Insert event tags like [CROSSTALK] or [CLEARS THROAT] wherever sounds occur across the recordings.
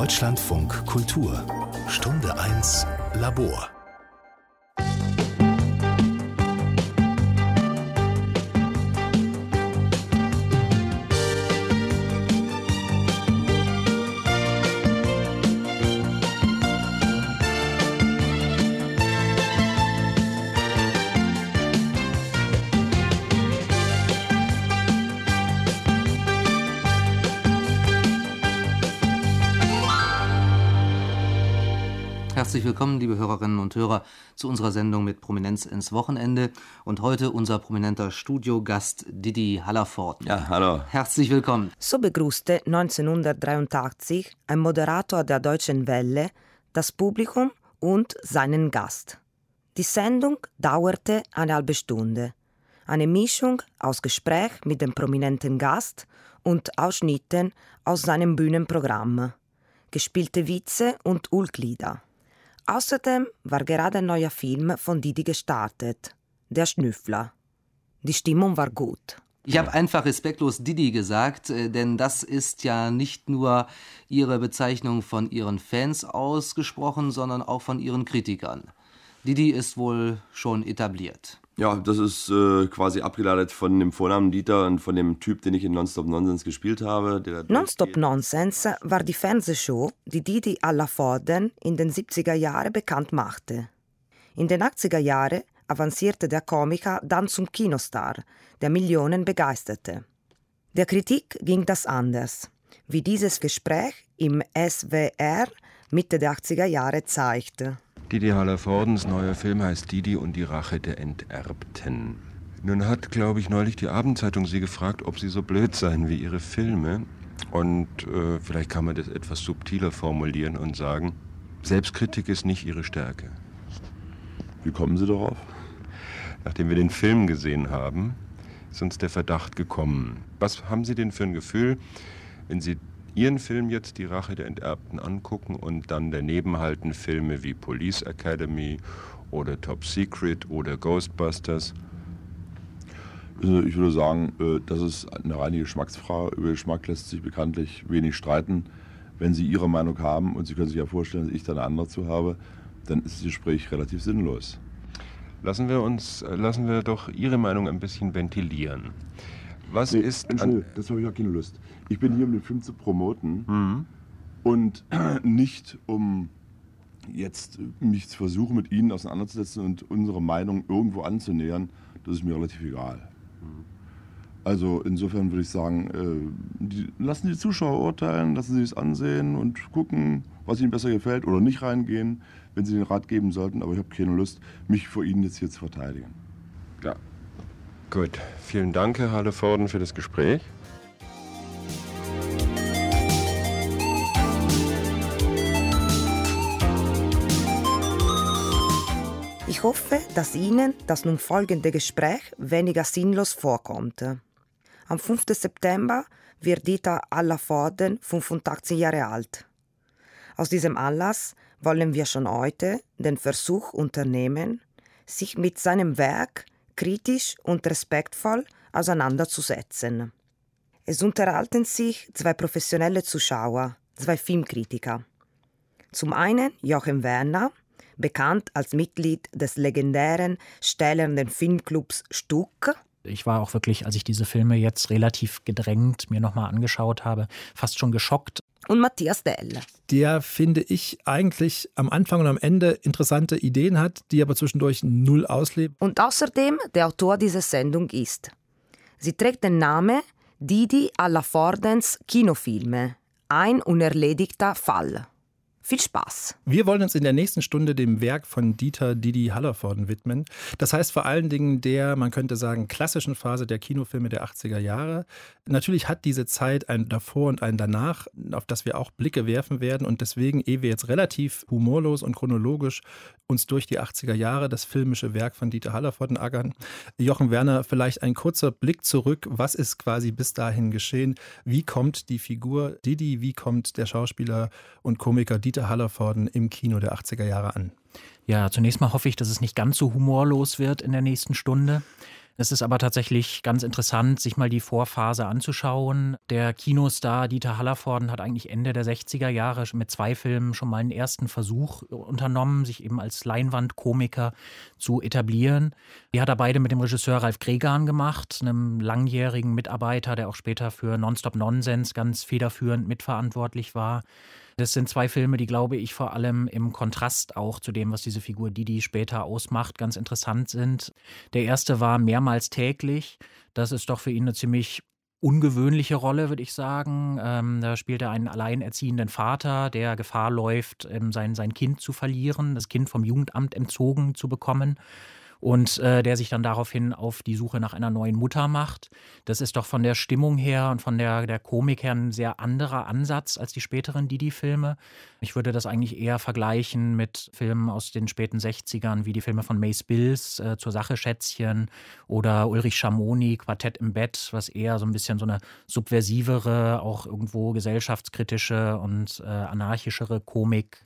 Deutschlandfunk Kultur. Stunde 1 Labor Herzlich willkommen, liebe Hörerinnen und Hörer, zu unserer Sendung mit Prominenz ins Wochenende. Und heute unser prominenter Studiogast Didi Hallerford. Ja, hallo. Herzlich willkommen. So begrüßte 1983 ein Moderator der Deutschen Welle das Publikum und seinen Gast. Die Sendung dauerte eine halbe Stunde. Eine Mischung aus Gespräch mit dem prominenten Gast und Ausschnitten aus seinem Bühnenprogramm. Gespielte Witze und Ulglieder. Außerdem war gerade ein neuer Film von Didi gestartet, Der Schnüffler. Die Stimmung war gut. Ich habe einfach respektlos Didi gesagt, äh, denn das ist ja nicht nur Ihre Bezeichnung von Ihren Fans ausgesprochen, sondern auch von Ihren Kritikern. Didi ist wohl schon etabliert. Ja, das ist äh, quasi abgeleitet von dem Vornamen Dieter und von dem Typ, den ich in Nonstop Nonsense gespielt habe. Nonstop Nonsense war die Fernsehshow, die Didi alla Vorden in den 70er Jahren bekannt machte. In den 80er Jahren avancierte der Komiker dann zum Kinostar, der Millionen begeisterte. Der Kritik ging das anders, wie dieses Gespräch im SWR Mitte der 80er Jahre zeigte. Didi Hallervordens neuer Film heißt Didi und die Rache der Enterbten. Nun hat, glaube ich, neulich die Abendzeitung Sie gefragt, ob Sie so blöd seien wie Ihre Filme. Und äh, vielleicht kann man das etwas subtiler formulieren und sagen, Selbstkritik ist nicht Ihre Stärke. Wie kommen Sie darauf? Nachdem wir den Film gesehen haben, ist uns der Verdacht gekommen. Was haben Sie denn für ein Gefühl, wenn Sie Ihren Film jetzt Die Rache der Enterbten angucken und dann daneben halten Filme wie Police Academy oder Top Secret oder Ghostbusters? Also ich würde sagen, äh, das ist eine reine Geschmacksfrage. Über Geschmack lässt sich bekanntlich wenig streiten. Wenn Sie Ihre Meinung haben und Sie können sich ja vorstellen, dass ich da eine andere zu habe, dann ist das Gespräch relativ sinnlos. Lassen wir uns, äh, lassen wir doch Ihre Meinung ein bisschen ventilieren. Was nee, ist. das habe ich auch keine Lust. Ich bin hier, um den Film zu promoten mhm. und [CLEARS THROAT] nicht um jetzt mich zu versuchen, mit Ihnen auseinanderzusetzen und unsere Meinung irgendwo anzunähern. Das ist mir relativ egal. Mhm. Also insofern würde ich sagen, äh, die, lassen die Zuschauer urteilen, lassen sie es ansehen und gucken, was ihnen besser gefällt oder nicht reingehen, wenn sie den Rat geben sollten. Aber ich habe keine Lust, mich vor Ihnen jetzt hier zu verteidigen. Ja. Gut, vielen Dank, Herr Halleforden, für das Gespräch. Ich hoffe, dass Ihnen das nun folgende Gespräch weniger sinnlos vorkommt. Am 5. September wird Dieter Allervorden 85 Jahre alt. Aus diesem Anlass wollen wir schon heute den Versuch unternehmen, sich mit seinem Werk kritisch und respektvoll auseinanderzusetzen. Es unterhalten sich zwei professionelle Zuschauer, zwei Filmkritiker. Zum einen Joachim Werner, bekannt als Mitglied des legendären stählernen Filmclubs Stuck. Ich war auch wirklich, als ich diese Filme jetzt relativ gedrängt mir nochmal angeschaut habe, fast schon geschockt. Und Matthias Dell. Der, finde ich, eigentlich am Anfang und am Ende interessante Ideen hat, die aber zwischendurch null auslebt. Und außerdem der Autor dieser Sendung ist. Sie trägt den Namen Didi alla Fordens Kinofilme. Ein unerledigter Fall. Viel Spaß. Wir wollen uns in der nächsten Stunde dem Werk von Dieter Didi Hallervorden widmen. Das heißt vor allen Dingen der, man könnte sagen, klassischen Phase der Kinofilme der 80er Jahre. Natürlich hat diese Zeit ein davor und ein danach, auf das wir auch Blicke werfen werden. Und deswegen, ehe wir jetzt relativ humorlos und chronologisch uns durch die 80er Jahre das filmische Werk von Dieter Hallervorden ackern, Jochen Werner, vielleicht ein kurzer Blick zurück. Was ist quasi bis dahin geschehen? Wie kommt die Figur Didi, wie kommt der Schauspieler und Komiker Dieter Hallervorden im Kino der 80er Jahre an? Ja, zunächst mal hoffe ich, dass es nicht ganz so humorlos wird in der nächsten Stunde. Es ist aber tatsächlich ganz interessant, sich mal die Vorphase anzuschauen. Der Kinostar Dieter Hallervorden hat eigentlich Ende der 60er Jahre mit zwei Filmen schon mal einen ersten Versuch unternommen, sich eben als Leinwandkomiker zu etablieren. Die hat er beide mit dem Regisseur Ralf Gregan gemacht, einem langjährigen Mitarbeiter, der auch später für Nonstop Nonsense ganz federführend mitverantwortlich war. Das sind zwei Filme, die, glaube ich, vor allem im Kontrast auch zu dem, was diese Figur Didi später ausmacht, ganz interessant sind. Der erste war mehrmals täglich. Das ist doch für ihn eine ziemlich ungewöhnliche Rolle, würde ich sagen. Ähm, da spielt er einen alleinerziehenden Vater, der Gefahr läuft, ähm, sein, sein Kind zu verlieren, das Kind vom Jugendamt entzogen zu bekommen und äh, der sich dann daraufhin auf die Suche nach einer neuen Mutter macht. Das ist doch von der Stimmung her und von der, der Komik her ein sehr anderer Ansatz als die späteren Didi-Filme. Ich würde das eigentlich eher vergleichen mit Filmen aus den späten 60ern, wie die Filme von Mace Bills, äh, Zur Sache Schätzchen oder Ulrich Schamoni, Quartett im Bett, was eher so ein bisschen so eine subversivere, auch irgendwo gesellschaftskritische und äh, anarchischere Komik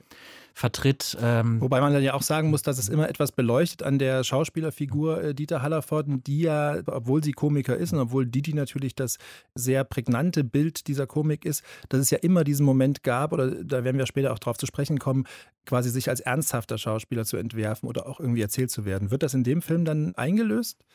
vertritt. Ähm Wobei man dann ja auch sagen muss, dass es immer etwas beleuchtet an der Schauspielerfigur äh, Dieter Hallervorden, die ja, obwohl sie Komiker ist und obwohl Didi natürlich das sehr prägnante Bild dieser Komik ist, dass es ja immer diesen Moment gab, oder da werden wir später auch drauf zu sprechen kommen, quasi sich als ernsthafter Schauspieler zu entwerfen oder auch irgendwie erzählt zu werden. Wird das in dem Film dann eingelöst?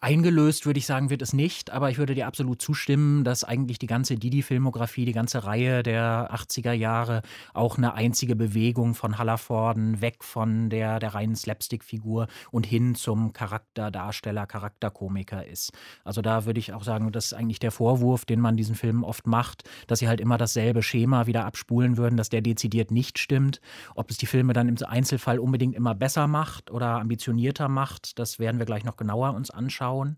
Eingelöst würde ich sagen, wird es nicht, aber ich würde dir absolut zustimmen, dass eigentlich die ganze Didi-Filmografie, die ganze Reihe der 80er Jahre auch eine einzige Bewegung von Hallervorden weg von der, der reinen Slapstick-Figur und hin zum Charakterdarsteller, Charakterkomiker ist. Also da würde ich auch sagen, das ist eigentlich der Vorwurf, den man diesen Filmen oft macht, dass sie halt immer dasselbe Schema wieder abspulen würden, dass der dezidiert nicht stimmt. Ob es die Filme dann im Einzelfall unbedingt immer besser macht oder ambitionierter macht, das werden wir gleich noch genauer uns anschauen schauen.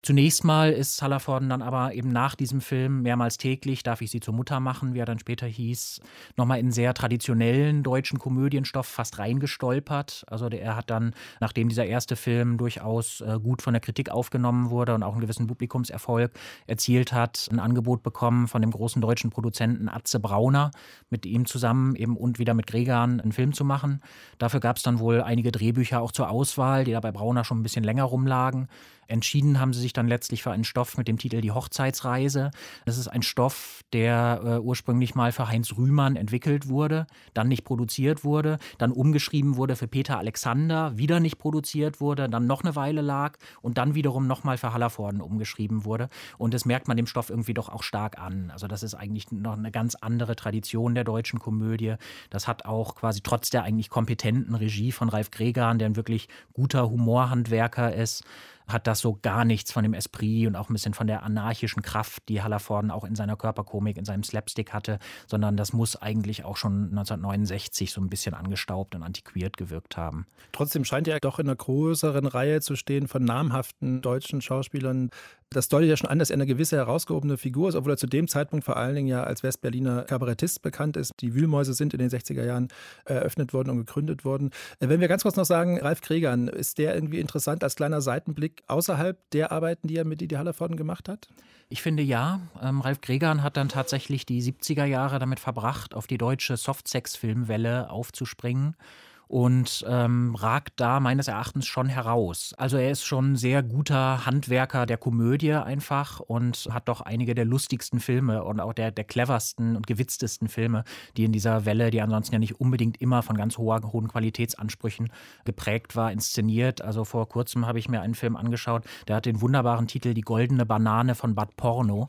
Zunächst mal ist Hallervorden dann aber eben nach diesem Film mehrmals täglich, darf ich sie zur Mutter machen, wie er dann später hieß, nochmal in sehr traditionellen deutschen Komödienstoff fast reingestolpert. Also er hat dann, nachdem dieser erste Film durchaus äh, gut von der Kritik aufgenommen wurde und auch einen gewissen Publikumserfolg erzielt hat, ein Angebot bekommen von dem großen deutschen Produzenten Atze Brauner, mit ihm zusammen eben und wieder mit Gregan einen Film zu machen. Dafür gab es dann wohl einige Drehbücher auch zur Auswahl, die da bei Brauner schon ein bisschen länger rumlagen. Entschieden haben sie sich dann letztlich für einen Stoff mit dem Titel Die Hochzeitsreise. Das ist ein Stoff, der äh, ursprünglich mal für Heinz Rühmann entwickelt wurde, dann nicht produziert wurde, dann umgeschrieben wurde für Peter Alexander, wieder nicht produziert wurde, dann noch eine Weile lag und dann wiederum nochmal für Hallervorden umgeschrieben wurde. Und das merkt man dem Stoff irgendwie doch auch stark an. Also das ist eigentlich noch eine ganz andere Tradition der deutschen Komödie. Das hat auch quasi trotz der eigentlich kompetenten Regie von Ralf Gregan, der ein wirklich guter Humorhandwerker ist, hat das so gar nichts von dem Esprit und auch ein bisschen von der anarchischen Kraft, die Hallervorden auch in seiner Körperkomik, in seinem Slapstick hatte, sondern das muss eigentlich auch schon 1969 so ein bisschen angestaubt und antiquiert gewirkt haben. Trotzdem scheint er doch in einer größeren Reihe zu stehen von namhaften deutschen Schauspielern. Das deutet ja schon an, dass er eine gewisse herausgehobene Figur ist, obwohl er zu dem Zeitpunkt vor allen Dingen ja als Westberliner Kabarettist bekannt ist. Die Wühlmäuse sind in den 60er Jahren eröffnet worden und gegründet worden. Wenn wir ganz kurz noch sagen, Ralf Kregern, ist der irgendwie interessant als kleiner Seitenblick außerhalb der Arbeiten, die er mit Didi Hallervorden gemacht hat? Ich finde ja. Ähm, Ralf Gregan hat dann tatsächlich die 70er Jahre damit verbracht, auf die deutsche Softsex-Filmwelle aufzuspringen und ähm, ragt da meines Erachtens schon heraus. Also er ist schon sehr guter Handwerker der Komödie einfach und hat doch einige der lustigsten Filme und auch der, der cleversten und gewitztesten Filme, die in dieser Welle, die ansonsten ja nicht unbedingt immer von ganz hoher, hohen Qualitätsansprüchen geprägt war, inszeniert. Also vor kurzem habe ich mir einen Film angeschaut, der hat den wunderbaren Titel Die goldene Banane von Bad Porno.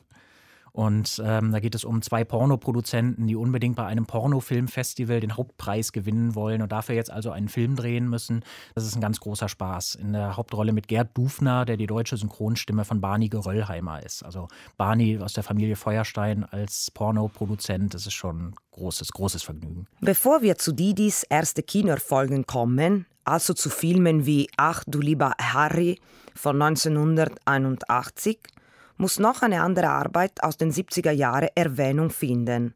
Und ähm, da geht es um zwei Pornoproduzenten, die unbedingt bei einem Pornofilmfestival den Hauptpreis gewinnen wollen und dafür jetzt also einen Film drehen müssen. Das ist ein ganz großer Spaß. In der Hauptrolle mit Gerd Dufner, der die deutsche Synchronstimme von Barney Geröllheimer ist. Also Barney aus der Familie Feuerstein als Pornoproduzent, das ist schon großes, großes Vergnügen. Bevor wir zu Didis erste Kinoerfolgen kommen, also zu Filmen wie Ach du lieber Harry von 1981 muss noch eine andere Arbeit aus den 70er Jahren Erwähnung finden.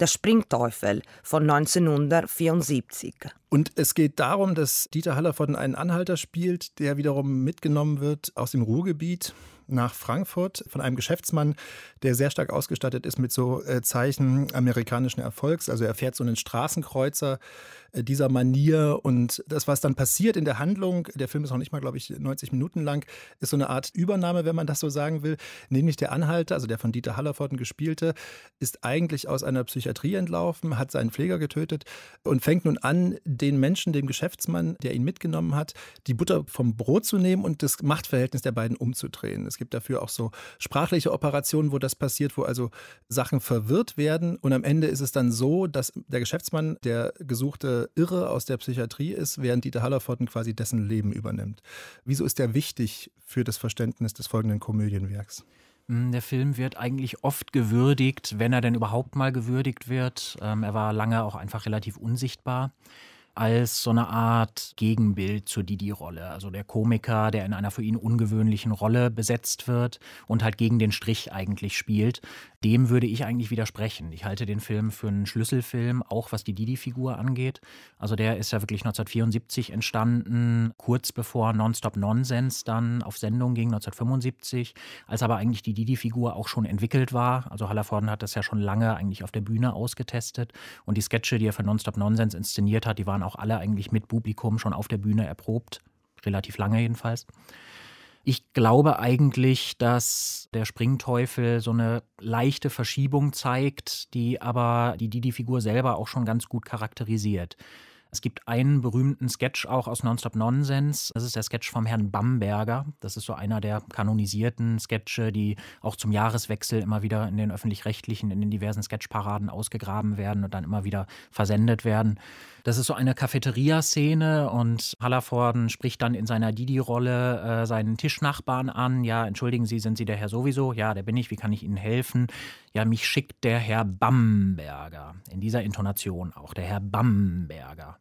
Der Springteufel von 1974. Und es geht darum, dass Dieter Hallervorden einen Anhalter spielt, der wiederum mitgenommen wird aus dem Ruhrgebiet. nach Frankfurt von einem Geschäftsmann, der sehr stark ausgestattet ist mit so äh, Zeichen amerikanischen Erfolgs. Also er fährt so einen Straßenkreuzer dieser Manier und das, was dann passiert in der Handlung, der Film ist noch nicht mal, glaube ich, 90 Minuten lang, ist so eine Art Übernahme, wenn man das so sagen will. Nämlich der Anhalter, also der von Dieter Hallervorden gespielte, ist eigentlich aus einer Psychiatrie entlaufen, hat seinen Pfleger getötet und fängt nun an, den Menschen, dem Geschäftsmann, der ihn mitgenommen hat, die Butter vom Brot zu nehmen und das Machtverhältnis der beiden umzudrehen. Es gibt dafür auch so sprachliche Operationen, wo das passiert, wo also Sachen verwirrt werden und am Ende ist es dann so, dass der Geschäftsmann, der gesuchte Irre aus der Psychiatrie ist, während Dieter Hallervorden quasi dessen Leben übernimmt. Wieso ist der wichtig für das Verständnis des folgenden Komödienwerks? Hm, der Film wird eigentlich oft gewürdigt, wenn er denn überhaupt mal gewürdigt wird. Ähm, er war lange auch einfach relativ unsichtbar als so eine Art Gegenbild zur Didi-Rolle. Also der Komiker, der in einer für ihn ungewöhnlichen Rolle besetzt wird und halt gegen den Strich eigentlich spielt dem würde ich eigentlich widersprechen. Ich halte den Film für einen Schlüsselfilm, auch was die Didi-Figur angeht. Also der ist ja wirklich 1974 entstanden, kurz bevor Nonstop Nonsense dann auf Sendung ging, 1975, als aber eigentlich die Didi-Figur auch schon entwickelt war. Also Hallervorden hat das ja schon lange eigentlich auf der Bühne ausgetestet. Und die Sketche, die er für Nonstop Nonsense inszeniert hat, die waren auch alle eigentlich mit Publikum schon auf der Bühne erprobt. Relativ lange jedenfalls. Ich glaube eigentlich, dass der Springteufel so eine leichte Verschiebung zeigt, die aber die Didi-Figur selber auch schon ganz gut charakterisiert. Es gibt einen berühmten Sketch auch aus Nonstop Nonsense. Das ist der Sketch vom Herrn Bamberger. Das ist so einer der kanonisierten Sketche, die auch zum Jahreswechsel immer wieder in den öffentlich-rechtlichen, in den diversen Sketchparaden ausgegraben werden und dann immer wieder versendet werden. Das ist so eine Cafeteria-Szene und Hallervorden spricht dann in seiner Didi-Rolle äh, seinen Tischnachbarn an. Ja, entschuldigen Sie, sind Sie der Herr sowieso? Ja, der bin ich. Wie kann ich Ihnen helfen? Ja, mich schickt der Herr Bamberger. In dieser Intonation auch, der Herr Bamberger.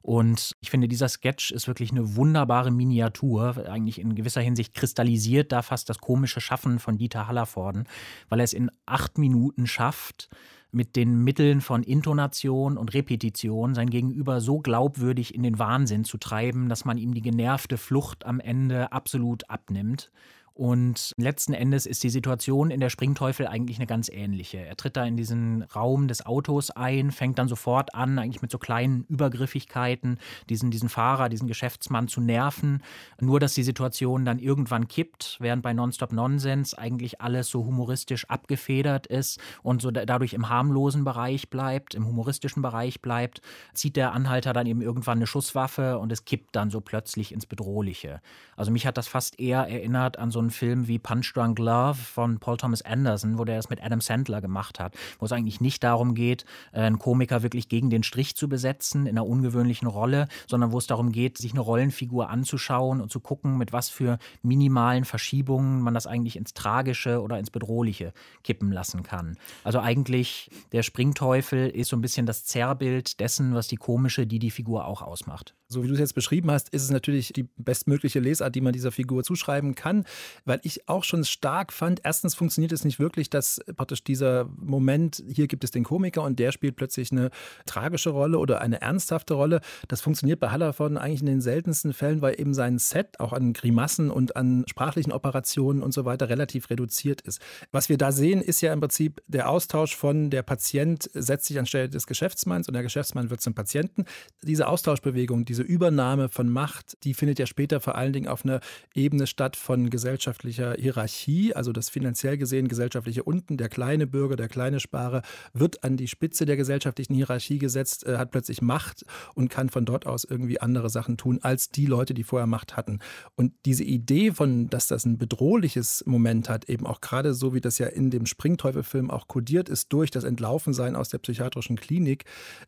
Und ich finde, dieser Sketch ist wirklich eine wunderbare Miniatur. Eigentlich in gewisser Hinsicht kristallisiert da fast das komische Schaffen von Dieter Hallervorden, weil er es in acht Minuten schafft, mit den Mitteln von Intonation und Repetition sein Gegenüber so glaubwürdig in den Wahnsinn zu treiben, dass man ihm die genervte Flucht am Ende absolut abnimmt. Und letzten Endes ist die Situation in der Springteufel eigentlich eine ganz ähnliche. Er tritt da in diesen Raum des Autos ein, fängt dann sofort an, eigentlich mit so kleinen Übergriffigkeiten, diesen, diesen Fahrer, diesen Geschäftsmann zu nerven. Nur, dass die Situation dann irgendwann kippt, während bei Nonstop Nonsense eigentlich alles so humoristisch abgefedert ist und so dadurch im harmlosen Bereich bleibt, im humoristischen Bereich bleibt, zieht der Anhalter dann eben irgendwann eine Schusswaffe und es kippt dann so plötzlich ins Bedrohliche. Also mich hat das fast eher erinnert an so einen Film wie Punch Drunk Love von Paul Thomas Anderson, wo der das mit Adam Sandler gemacht hat, wo es eigentlich nicht darum geht, äh, einen Komiker wirklich gegen den Strich zu besetzen in einer ungewöhnlichen Rolle, sondern wo es darum geht, sich eine Rollenfigur anzuschauen und zu gucken, mit was für minimalen Verschiebungen man das eigentlich ins Tragische oder ins Bedrohliche kippen lassen kann. Also eigentlich der Springteufel ist so ein bisschen das Zerrbild dessen, was die komische Didi-Figur auch ausmacht. So wie du es jetzt beschrieben hast, ist es natürlich die bestmögliche Lesart, die man dieser Figur zuschreiben kann, weil ich auch schon stark fand, erstens funktioniert es nicht wirklich, dass praktisch dieser Moment, hier gibt es den Komiker und der spielt plötzlich eine tragische Rolle oder eine ernsthafte Rolle. Das funktioniert bei Hallervorden eigentlich in den seltensten Fällen, weil eben sein Set auch an Grimassen und an sprachlichen Operationen und so weiter relativ reduziert ist. Was wir da sehen, ist ja im Prinzip der Austausch von der Patient setzt sich anstelle des Geschäftsmanns und der Geschäftsmann wird zum Patienten. Diese Austauschbewegung, diese Übernahme von Macht, die findet ja später vor allen Dingen auf einer Ebene statt von gesellschaftlicher Hierarchie, also das finanziell gesehen gesellschaftliche unten, der kleine Bürger, der kleine Sparer wird an die Spitze der gesellschaftlichen Hierarchie gesetzt, äh, hat plötzlich Macht und kann von dort aus irgendwie andere Sachen tun als die Leute, die vorher Macht hatten. Und diese Idee von, dass das ein bedrohliches Moment hat, eben auch gerade so wie das ja in dem Springteufel-Film auch kodiert ist durch das Entlaufensein aus der psychiatrischen Klinik.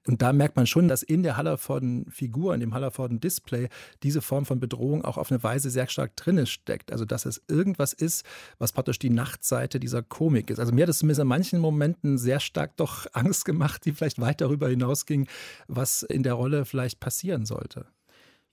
Und da merkt man schon, dass in der Hallervorden-Figur, in dem Hallervorden Display diese Form von Bedrohung auch auf eine Weise sehr stark drinne steckt. Also dass es irgendwas ist, was praktisch die Nachtseite dieser Komik ist. Also mir hat es zumindest in manchen Momenten sehr stark doch [LAUGHS] Angst gemacht, die vielleicht weit darüber hinausging, was in der Rolle vielleicht passieren sollte.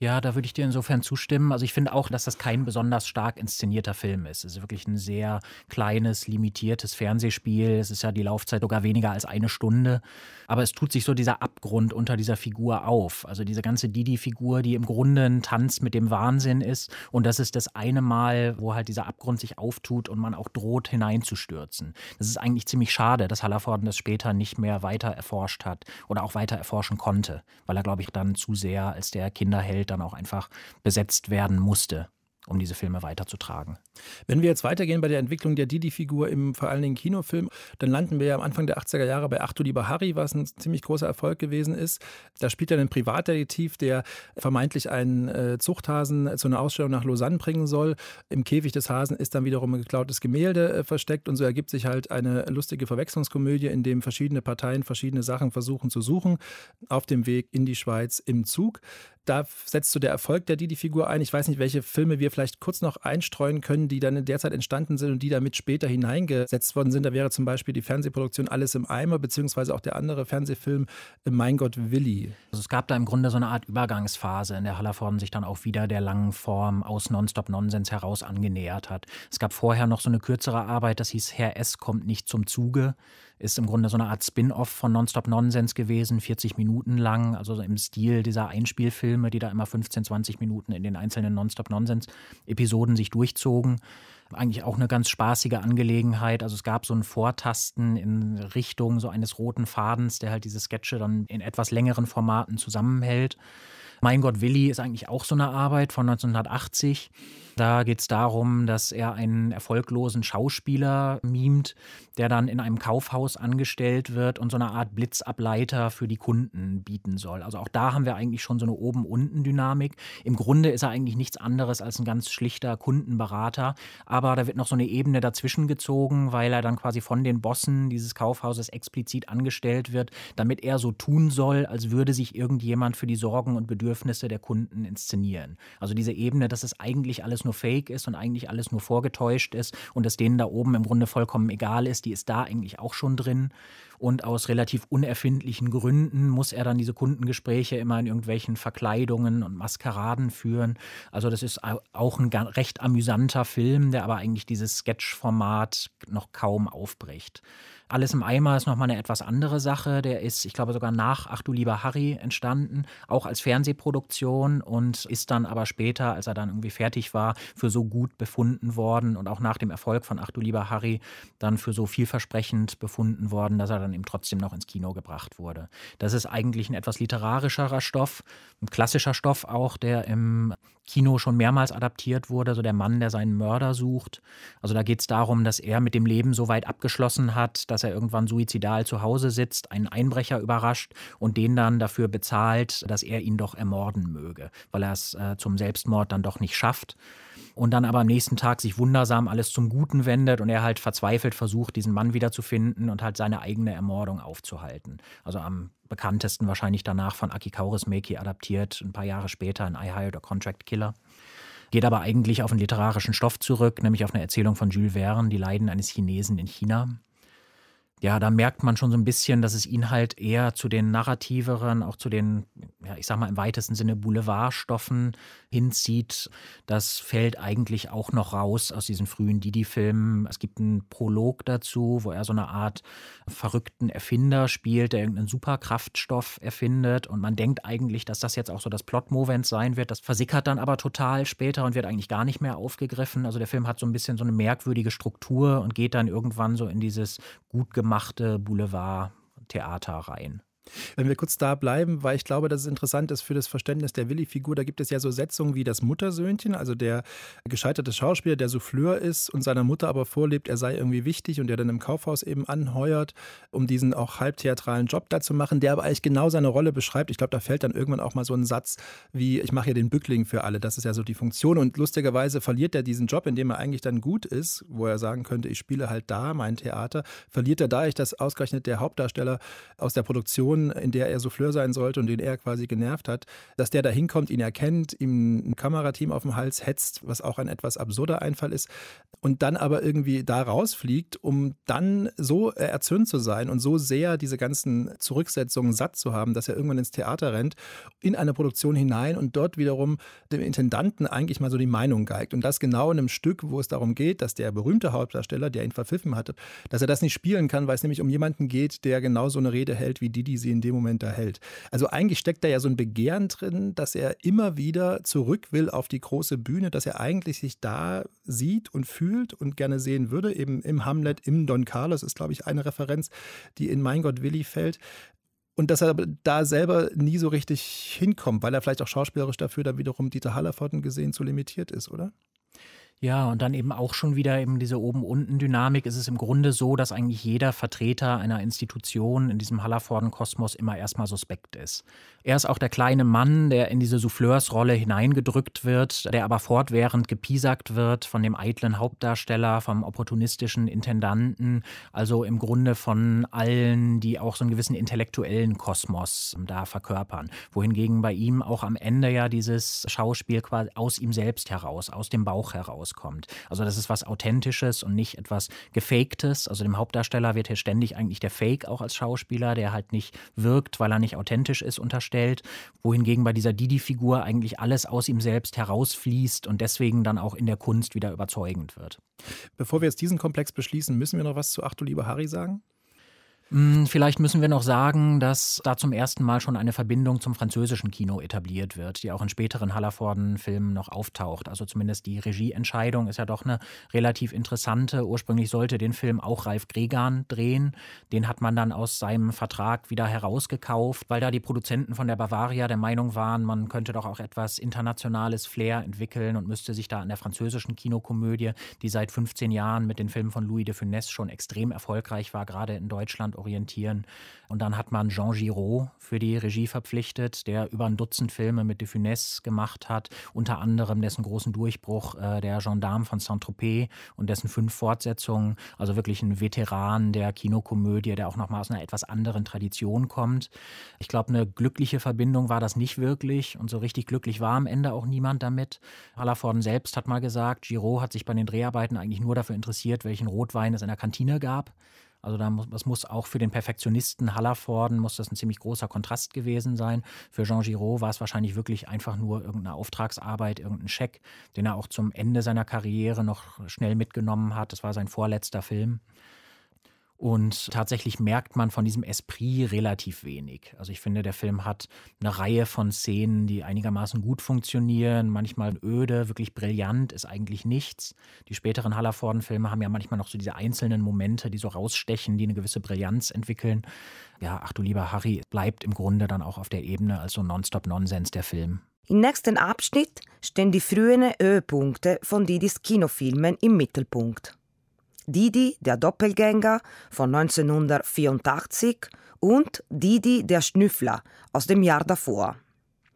Ja, da würde ich dir insofern zustimmen. Also ich finde auch, dass das kein besonders stark inszenierter Film ist. Es ist wirklich ein sehr kleines, limitiertes Fernsehspiel. Es ist ja die Laufzeit sogar weniger als eine Stunde. Aber es tut sich so dieser Abgrund unter dieser Figur auf. Also diese ganze Didi-Figur, die im Grunde ein Tanz mit dem Wahnsinn ist. Und das ist das eine Mal, wo halt dieser Abgrund sich auftut und man auch droht, hineinzustürzen. Das ist eigentlich ziemlich schade, dass Hallervorden das später nicht mehr weiter erforscht hat oder auch weiter erforschen konnte, weil er, glaube ich, dann zu sehr als der Kinderheld dann auch einfach besetzt werden musste um diese Filme weiterzutragen. Wenn wir jetzt weitergehen bei der Entwicklung der Didi-Figur im vor allen Dingen Kinofilm, dann landen wir ja am Anfang der 80er Jahre bei Ach du lieber Harry, was ein ziemlich großer Erfolg gewesen ist. Da spielt er einen Privatdetektiv, der vermeintlich einen äh, Zuchthasen zu einer Ausstellung nach Lausanne bringen soll. Im Käfig des Hasen ist dann wiederum ein geklautes Gemälde äh, versteckt und so ergibt sich halt eine lustige Verwechslungskomödie, in dem verschiedene Parteien verschiedene Sachen versuchen zu suchen auf dem Weg in die Schweiz im Zug da setzt so der Erfolg der Didi-Figur ein. Ich weiß nicht, welche Filme wir vielleicht kurz noch einstreuen können, die dann in der Zeit entstanden sind und die damit später hineingesetzt worden sind. Da wäre zum Beispiel die Fernsehproduktion Alles im Eimer, beziehungsweise auch der andere Fernsehfilm äh, Mein Gott Willi. Also es gab da im Grunde so eine Art Übergangsphase, in der Hallervorden sich dann auch wieder der langen Form aus Nonstop Nonsens heraus angenähert hat. Es gab vorher noch so eine kürzere Arbeit, das hieß Herr S. kommt nicht zum Zuge ist im Grunde so eine Art Spin-off von Nonstop Nonsens gewesen, 40 Minuten lang, also im Stil dieser Einspielfilme, die da immer 15, 20 Minuten in den einzelnen Nonstop Nonsens-Episoden sich durchzogen. Eigentlich auch eine ganz spaßige Angelegenheit. Also es gab so ein Vortasten in Richtung so eines roten Fadens, der halt diese Sketche dann in etwas längeren Formaten zusammenhält. Mein Gott, Willi ist eigentlich auch so eine Arbeit von 1980. Da geht es darum, dass er einen erfolglosen Schauspieler mimt, der dann in einem Kaufhaus angestellt wird und so eine Art Blitzableiter für die Kunden bieten soll. Also auch da haben wir eigentlich schon so eine Oben-Unten-Dynamik. Im Grunde ist er eigentlich nichts anderes als ein ganz schlichter Kundenberater, aber da wird noch so eine Ebene dazwischen gezogen, weil er dann quasi von den Bossen dieses Kaufhauses explizit angestellt wird, damit er so tun soll, als würde sich irgendjemand für die Sorgen und Bedürfnisse der Kunden inszenieren. Also diese Ebene, dass es eigentlich alles nur Fake ist und eigentlich alles nur vorgetäuscht ist und es denen da oben im Grunde vollkommen egal ist, die ist da eigentlich auch schon drin. Und aus relativ unerfindlichen Gründen muss er dann diese Kundengespräche immer in irgendwelchen Verkleidungen und Maskeraden führen. Also das ist auch ein recht amüsanter Film, der aber eigentlich dieses Sketch-Format noch kaum aufbricht. Alles im Eimer ist nochmal eine etwas andere Sache. Der ist, ich glaube, sogar nach Ach du lieber Harry entstanden, auch als Fernsehproduktion und ist dann aber später, als er dann irgendwie fertig war, für so gut befunden worden und auch nach dem Erfolg von Ach du lieber Harry dann für so vielversprechend befunden worden, dass er dann eben trotzdem noch ins Kino gebracht wurde. Das ist eigentlich ein etwas literarischerer Stoff, ein klassischer Stoff auch, der im Kino schon mehrmals adaptiert wurde, so der Mann, der seinen Mörder sucht. Also da geht es darum, dass er mit dem Leben so weit abgeschlossen hat, dass er irgendwann suizidal zu Hause sitzt, einen Einbrecher überrascht und den dann dafür bezahlt, dass er ihn doch ermorden möge, weil er es äh, zum Selbstmord dann doch nicht schafft. Und dann aber am nächsten Tag sich wundersam alles zum Guten wendet und er halt verzweifelt versucht, diesen Mann wiederzufinden und halt seine eigene Ermordung aufzuhalten. Also am bekanntesten wahrscheinlich danach von Aki Kaurismäki adaptiert, ein paar Jahre später in I Hired a Contract Killer. Geht aber eigentlich auf einen literarischen Stoff zurück, nämlich auf eine Erzählung von Jules Verne, Die Leiden eines Chinesen in China ja, da merkt man schon so ein bisschen, dass es ihn halt eher zu den narrativeren, auch zu den, ja, ich sag mal im weitesten Sinne Boulevardstoffen hinzieht. Das fällt eigentlich auch noch raus aus diesen frühen Didi-Filmen. Es gibt einen Prolog dazu, wo er so eine Art verrückten Erfinder spielt, der irgendeinen Superkraftstoff erfindet. Und man denkt eigentlich, dass das jetzt auch so das Plot-Movent sein wird. Das versickert dann aber total später und wird eigentlich gar nicht mehr aufgegriffen. Also der Film hat so ein bisschen so eine merkwürdige Struktur und geht dann irgendwann so in dieses gut gemachte gemachte Boulevard-Theater. Wenn wir kurz da bleiben, weil ich glaube, dass es interessant ist für das Verständnis der Willi-Figur. Da gibt es ja so Setzungen wie das Muttersöhnchen, also der gescheiterte Schauspieler, der Souffleur ist und seiner Mutter aber vorlebt, er sei irgendwie wichtig und der dann im Kaufhaus eben anheuert, um diesen auch halbtheatralen Job da zu machen, der aber eigentlich genau seine Rolle beschreibt. Ich glaube, da fällt dann irgendwann auch mal so ein Satz wie, ich mache hier den Bückling für alle. Das ist ja so die Funktion. Und lustigerweise verliert er diesen Job, in dem er eigentlich dann gut ist, wo er sagen könnte, ich spiele halt da mein Theater, verliert er dadurch, dass ausgerechnet der Hauptdarsteller aus der Produktion Produktion, in der er Souffleur sein sollte und den er quasi genervt hat, dass der da hinkommt, ihn erkennt, ihm ein Kamerateam auf dem Hals hetzt, was auch ein etwas absurder Einfall ist, und dann aber irgendwie da rausfliegt, um dann so erzürnt zu sein und so sehr diese ganzen Zurücksetzungen satt zu haben, dass er irgendwann ins Theater rennt, in eine Produktion hinein und dort wiederum dem Intendanten eigentlich mal so die Meinung geigt. Und das genau in einem Stück, wo es darum geht, dass der berühmte Hauptdarsteller, der ihn verpfiffen hatte, dass er das nicht spielen kann, weil es nämlich um jemanden geht, der genau so eine Rede hält, wie die, die sie in dem Moment da hält. Also eigentlich steckt da ja so ein Begehren drin, dass er immer wieder zurück will auf die große Bühne, dass er eigentlich sich da sieht und fühlt und gerne sehen würde. Eben im Hamlet, im Don Carlos ist, glaube ich, eine Referenz, die in Mein Gott Willi fällt. Und dass er da selber nie so richtig hinkommt, weil er vielleicht auch schauspielerisch dafür dann wiederum Dieter Hallervorden gesehen zu limitiert ist, oder? Ja, und dann eben auch schon wieder eben diese Oben-Unten-Dynamik. Es ist im Grunde so, dass eigentlich jeder Vertreter einer Institution in diesem Hallervorden-Kosmos immer erstmal suspekt ist. Er ist auch der kleine Mann, der in diese Souffleursrolle hineingedrückt wird, der aber fortwährend gepiesackt wird von dem eitlen Hauptdarsteller, vom opportunistischen Intendanten, also im Grunde von allen, die auch so einen gewissen intellektuellen Kosmos da verkörpern. Wohingegen bei ihm auch am Ende ja dieses Schauspiel quasi aus ihm selbst heraus, aus dem Bauch heraus rauskommt. Also das ist was Authentisches und nicht etwas Gefaktes. Also dem Hauptdarsteller wird hier ständig eigentlich der Fake auch als Schauspieler, der halt nicht wirkt, weil er nicht authentisch ist, unterstellt. Wohingegen bei dieser Didi-Figur eigentlich alles aus ihm selbst herausfließt und deswegen dann auch in der Kunst wieder überzeugend wird. Bevor wir jetzt diesen Komplex beschließen, müssen wir noch was zu Ach du lieber Harry sagen? Hm, vielleicht müssen wir noch sagen, dass da zum ersten Mal schon eine Verbindung zum französischen Kino etabliert wird, die auch in späteren Hallervorden-Filmen noch auftaucht. Also zumindest die Regieentscheidung ist ja doch eine relativ interessante. Ursprünglich sollte den Film auch Ralf Gregan drehen. Den hat man dann aus seinem Vertrag wieder herausgekauft, weil da die Produzenten von der Bavaria der Meinung waren, man könnte doch auch etwas internationales Flair entwickeln und müsste sich da an der französischen Kinokomödie, die seit 15 Jahren mit den Filmen von Louis de Funès schon extrem erfolgreich war, gerade in Deutschland orientieren. Und dann hat man Jean Giraud für die Regie verpflichtet, der über ein Dutzend Filme mit de Funès gemacht hat, unter anderem dessen großen Durchbruch äh, der Gendarme von Saint-Tropez und dessen fünf Fortsetzungen. Also wirklich ein Veteran der Kinokomödie, der auch nochmal aus einer etwas anderen Tradition kommt. Ich glaube, eine glückliche Verbindung war das nicht wirklich und so richtig glücklich war am Ende auch niemand damit. Hallervorden selbst hat mal gesagt, Giraud hat sich bei den Dreharbeiten eigentlich nur dafür interessiert, welchen Rotwein es in der Kantine gab. Also da muss, das muss auch für den Perfektionisten Hallervorden muss das ein ziemlich großer Kontrast gewesen sein. Für Jean Giraud war es wahrscheinlich wirklich einfach nur irgendeine Auftragsarbeit, irgendein Scheck, den er auch zum Ende seiner Karriere noch schnell mitgenommen hat. Das war sein vorletzter Film. Und tatsächlich merkt man von diesem Esprit relativ wenig. Also ich finde, der Film hat eine Reihe von Szenen, die einigermaßen gut funktionieren, manchmal öde, wirklich brillant ist eigentlich nichts. Die späteren Hallervorden-Filme haben ja manchmal noch so diese einzelnen Momente, die so rausstechen, die eine gewisse Brillanz entwickeln. Ja, ach du lieber Harry, bleibt im Grunde dann auch auf der Ebene als so Nonstop-Nonsens der Film. Im nächsten Abschnitt stehen die frühen Höhepunkte von Didis Kinofilmen im Mittelpunkt. Didi, der Doppelgänger von 1984 und Didi, der Schnüffler aus dem Jahr davor.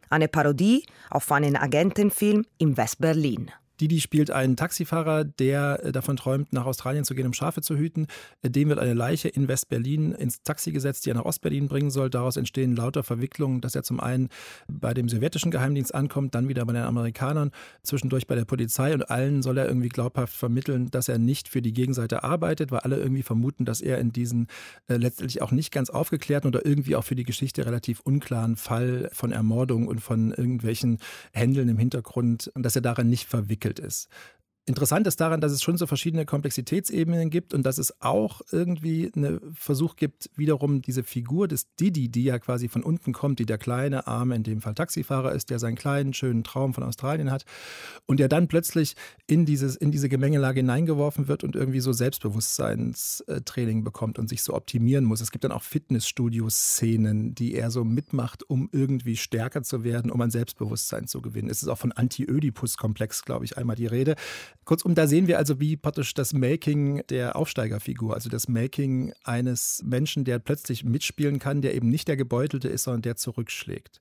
Eine Parodie auf einen Agentenfilm in West-Berlin. Didi spielt einen Taxifahrer, der äh, davon träumt, nach Australien zu gehen, um Schafe zu hüten. Äh, dem wird eine Leiche in West-Berlin ins Taxi gesetzt, die er nach Ostberlin bringen soll. Daraus entstehen lauter Verwicklungen, dass er zum einen bei dem sowjetischen Geheimdienst ankommt, dann wieder bei den Amerikanern, zwischendurch bei der Polizei und allen soll er irgendwie glaubhaft vermitteln, dass er nicht für die Gegenseite arbeitet, weil alle irgendwie vermuten, dass er in diesen äh, letztendlich auch nicht ganz aufgeklärten oder irgendwie auch für die Geschichte relativ unklaren Fall von Ermordung und von irgendwelchen Händeln im Hintergrund, dass er daran nicht verwickelt entwickelt ist. Interessant ist daran, dass es schon so verschiedene Komplexitätsebenen gibt und dass es auch irgendwie einen Versuch gibt, wiederum diese Figur des Didi, die ja quasi von unten kommt, die der kleine, arme, in dem Fall Taxifahrer ist, der seinen kleinen, schönen Traum von Australien hat und der dann plötzlich in, dieses, in diese Gemengelage hineingeworfen wird und irgendwie so Selbstbewusstseinstraining bekommt und sich so optimieren muss. Es gibt dann auch Fitnessstudio-Szenen, die er so mitmacht, um irgendwie stärker zu werden, um an Selbstbewusstsein zu gewinnen. Es ist auch von Anti-Ödipus-Komplex, glaube ich, einmal die Rede. Kurzum, da sehen wir also, wie praktisch das Making der Aufsteigerfigur, also das Making eines Menschen, der plötzlich mitspielen kann, der eben nicht der Gebeutelte ist, sondern der zurückschlägt.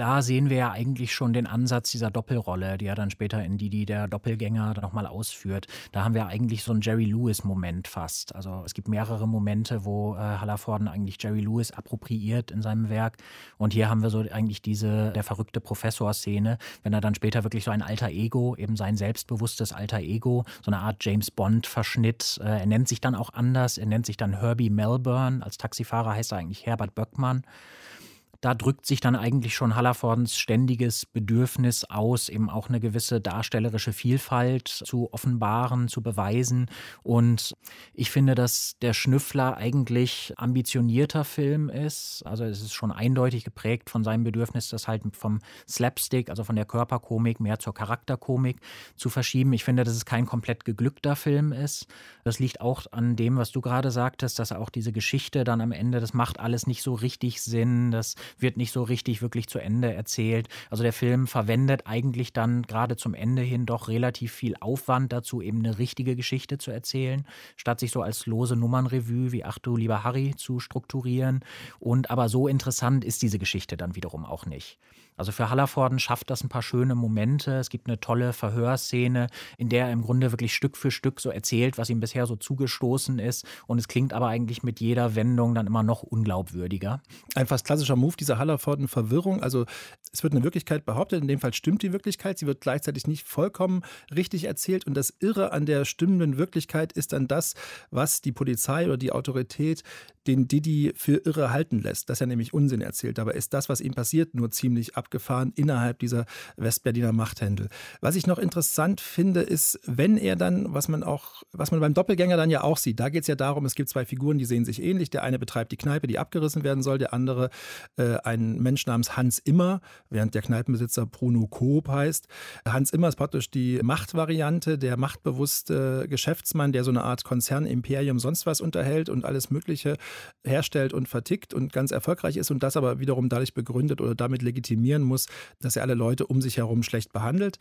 Da sehen wir ja eigentlich schon den Ansatz dieser Doppelrolle, die er dann später in Didi der Doppelgänger nochmal ausführt. Da haben wir eigentlich so einen Jerry Lewis-Moment fast. Also es gibt mehrere Momente, wo äh, Hallervorden eigentlich Jerry Lewis appropriiert in seinem Werk. Und hier haben wir so eigentlich diese der verrückte Professor-Szene, wenn er dann später wirklich so ein alter Ego, eben sein selbstbewusstes alter Ego, so eine Art James Bond-Verschnitt. Äh, er nennt sich dann auch anders. Er nennt sich dann Herbie Melbourne. Als Taxifahrer heißt er eigentlich Herbert Böckmann da drückt sich dann eigentlich schon Hallervordens ständiges Bedürfnis aus, eben auch eine gewisse darstellerische Vielfalt zu offenbaren, zu beweisen. Und ich finde, dass der Schnüffler eigentlich ambitionierter Film ist. Also es ist schon eindeutig geprägt von seinem Bedürfnis, das halt vom Slapstick, also von der Körperkomik mehr zur Charakterkomik zu verschieben. Ich finde, dass es kein komplett geglückter Film ist. Das liegt auch an dem, was du gerade sagtest, dass auch diese Geschichte dann am Ende, das macht alles nicht so richtig Sinn. Das wird nicht so richtig wirklich zu Ende erzählt. Also der Film verwendet eigentlich dann gerade zum Ende hin doch relativ viel Aufwand dazu, eben eine richtige Geschichte zu erzählen, statt sich so als lose Nummernrevue wie Ach du lieber Harry zu strukturieren. Und aber so interessant ist diese Geschichte dann wiederum auch nicht. Also für Hallervorden schafft das ein paar schöne Momente. Es gibt eine tolle Verhörszene, in der er im Grunde wirklich Stück für Stück so erzählt, was ihm bisher so zugestoßen ist. Und es klingt aber eigentlich mit jeder Wendung dann immer noch unglaubwürdiger. Ein fast klassischer Move dieser Hallervorden-Verwirrung. Also es wird eine Wirklichkeit behauptet, in dem Fall stimmt die Wirklichkeit. Sie wird gleichzeitig nicht vollkommen richtig erzählt. Und das Irre an der stimmenden Wirklichkeit ist dann das, was die Polizei oder die Autorität den Didi für irre halten lässt, dass er nämlich Unsinn erzählt. Dabei ist das, was ihm passiert, nur ziemlich abgefahren innerhalb dieser Westberliner Machthändel. Was ich noch interessant finde, ist, wenn er dann, was man auch, was man beim Doppelgänger dann ja auch sieht, da geht es ja darum, es gibt zwei Figuren, die sehen sich ähnlich. Der eine betreibt die Kneipe, die abgerissen werden soll, der andere äh, ein Mensch namens Hans Immer, während der Kneipenbesitzer Bruno Koop heißt. Hans Immer ist praktisch die Machtvariante, der machtbewusste Geschäftsmann, der so eine Art Konzernimperium sonst was unterhält und alles Mögliche herstellt und vertickt und ganz erfolgreich ist und das aber wiederum dadurch begründet oder damit legitimieren muss, dass er alle Leute um sich herum schlecht behandelt.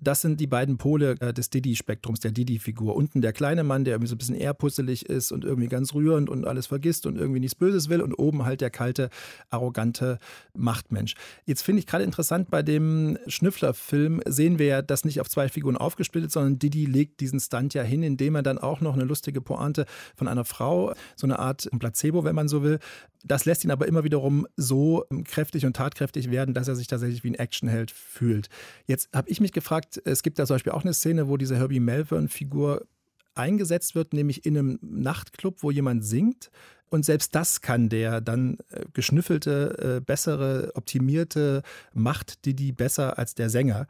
Das sind die beiden Pole äh, des Didi-Spektrums, der Didi-Figur. Unten der kleine Mann, der irgendwie so ein bisschen eher puzzelig ist und irgendwie ganz rührend und alles vergisst und irgendwie nichts Böses will und oben halt der kalte, arrogante Machtmensch. Jetzt finde ich gerade interessant, bei dem Schnüffler-Film sehen wir ja das nicht auf zwei Figuren aufgesplittet, sondern Didi legt diesen Stunt ja hin, indem er dann auch noch eine lustige Pointe von einer Frau, so eine Art Placebo, wenn man so will. Das lässt ihn aber immer wiederum so kräftig und tatkräftig werden, dass er sich tatsächlich wie ein Actionheld fühlt. Jetzt habe ich mich gefragt, es gibt da zum Beispiel auch eine Szene, wo diese Herbie Melbourne-Figur eingesetzt wird, nämlich in einem Nachtclub, wo jemand singt. Und selbst das kann der dann äh, geschnüffelte, äh, bessere, optimierte Macht, die besser als der Sänger.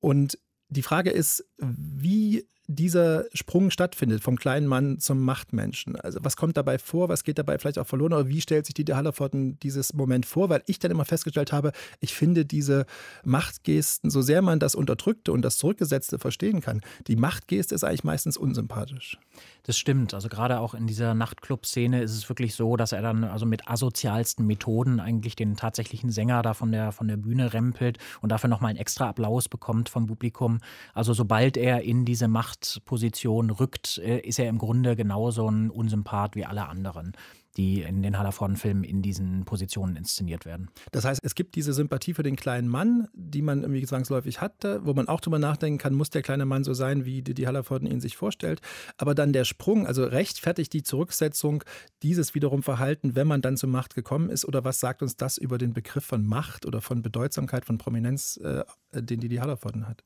Und die Frage ist, wie dieser Sprung stattfindet vom kleinen Mann zum Machtmenschen. Also was kommt dabei vor, was geht dabei vielleicht auch verloren oder wie stellt sich Dieter Hallervorden dieses Moment vor? Weil ich dann immer festgestellt habe, ich finde diese Machtgesten, so sehr man das Unterdrückte und das Zurückgesetzte verstehen kann, die Machtgeste ist eigentlich meistens unsympathisch. Das stimmt. Also gerade auch in dieser Nachtclub-Szene ist es wirklich so, dass er dann also mit asozialsten Methoden eigentlich den tatsächlichen Sänger da von der, von der Bühne rempelt und dafür nochmal einen extra Applaus bekommt vom Publikum. Also sobald er in diese Machtposition rückt, äh, ist er im Grunde genauso ein Unsympath wie alle anderen die in den Hallervorden-Filmen in diesen Positionen inszeniert werden. Das heißt, es gibt diese Sympathie für den kleinen Mann, die man irgendwie zwangsläufig hat, wo man auch drüber nachdenken kann, muss der kleine Mann so sein, wie die, die Hallervorden ihn sich vorstellt. Aber dann der Sprung, also rechtfertigt die Zurücksetzung dieses wiederum Verhalten, wenn man dann zur Macht gekommen ist? Oder was sagt uns das über den Begriff von Macht oder von Bedeutsamkeit, von Prominenz, äh, den die die Hallervorden hat?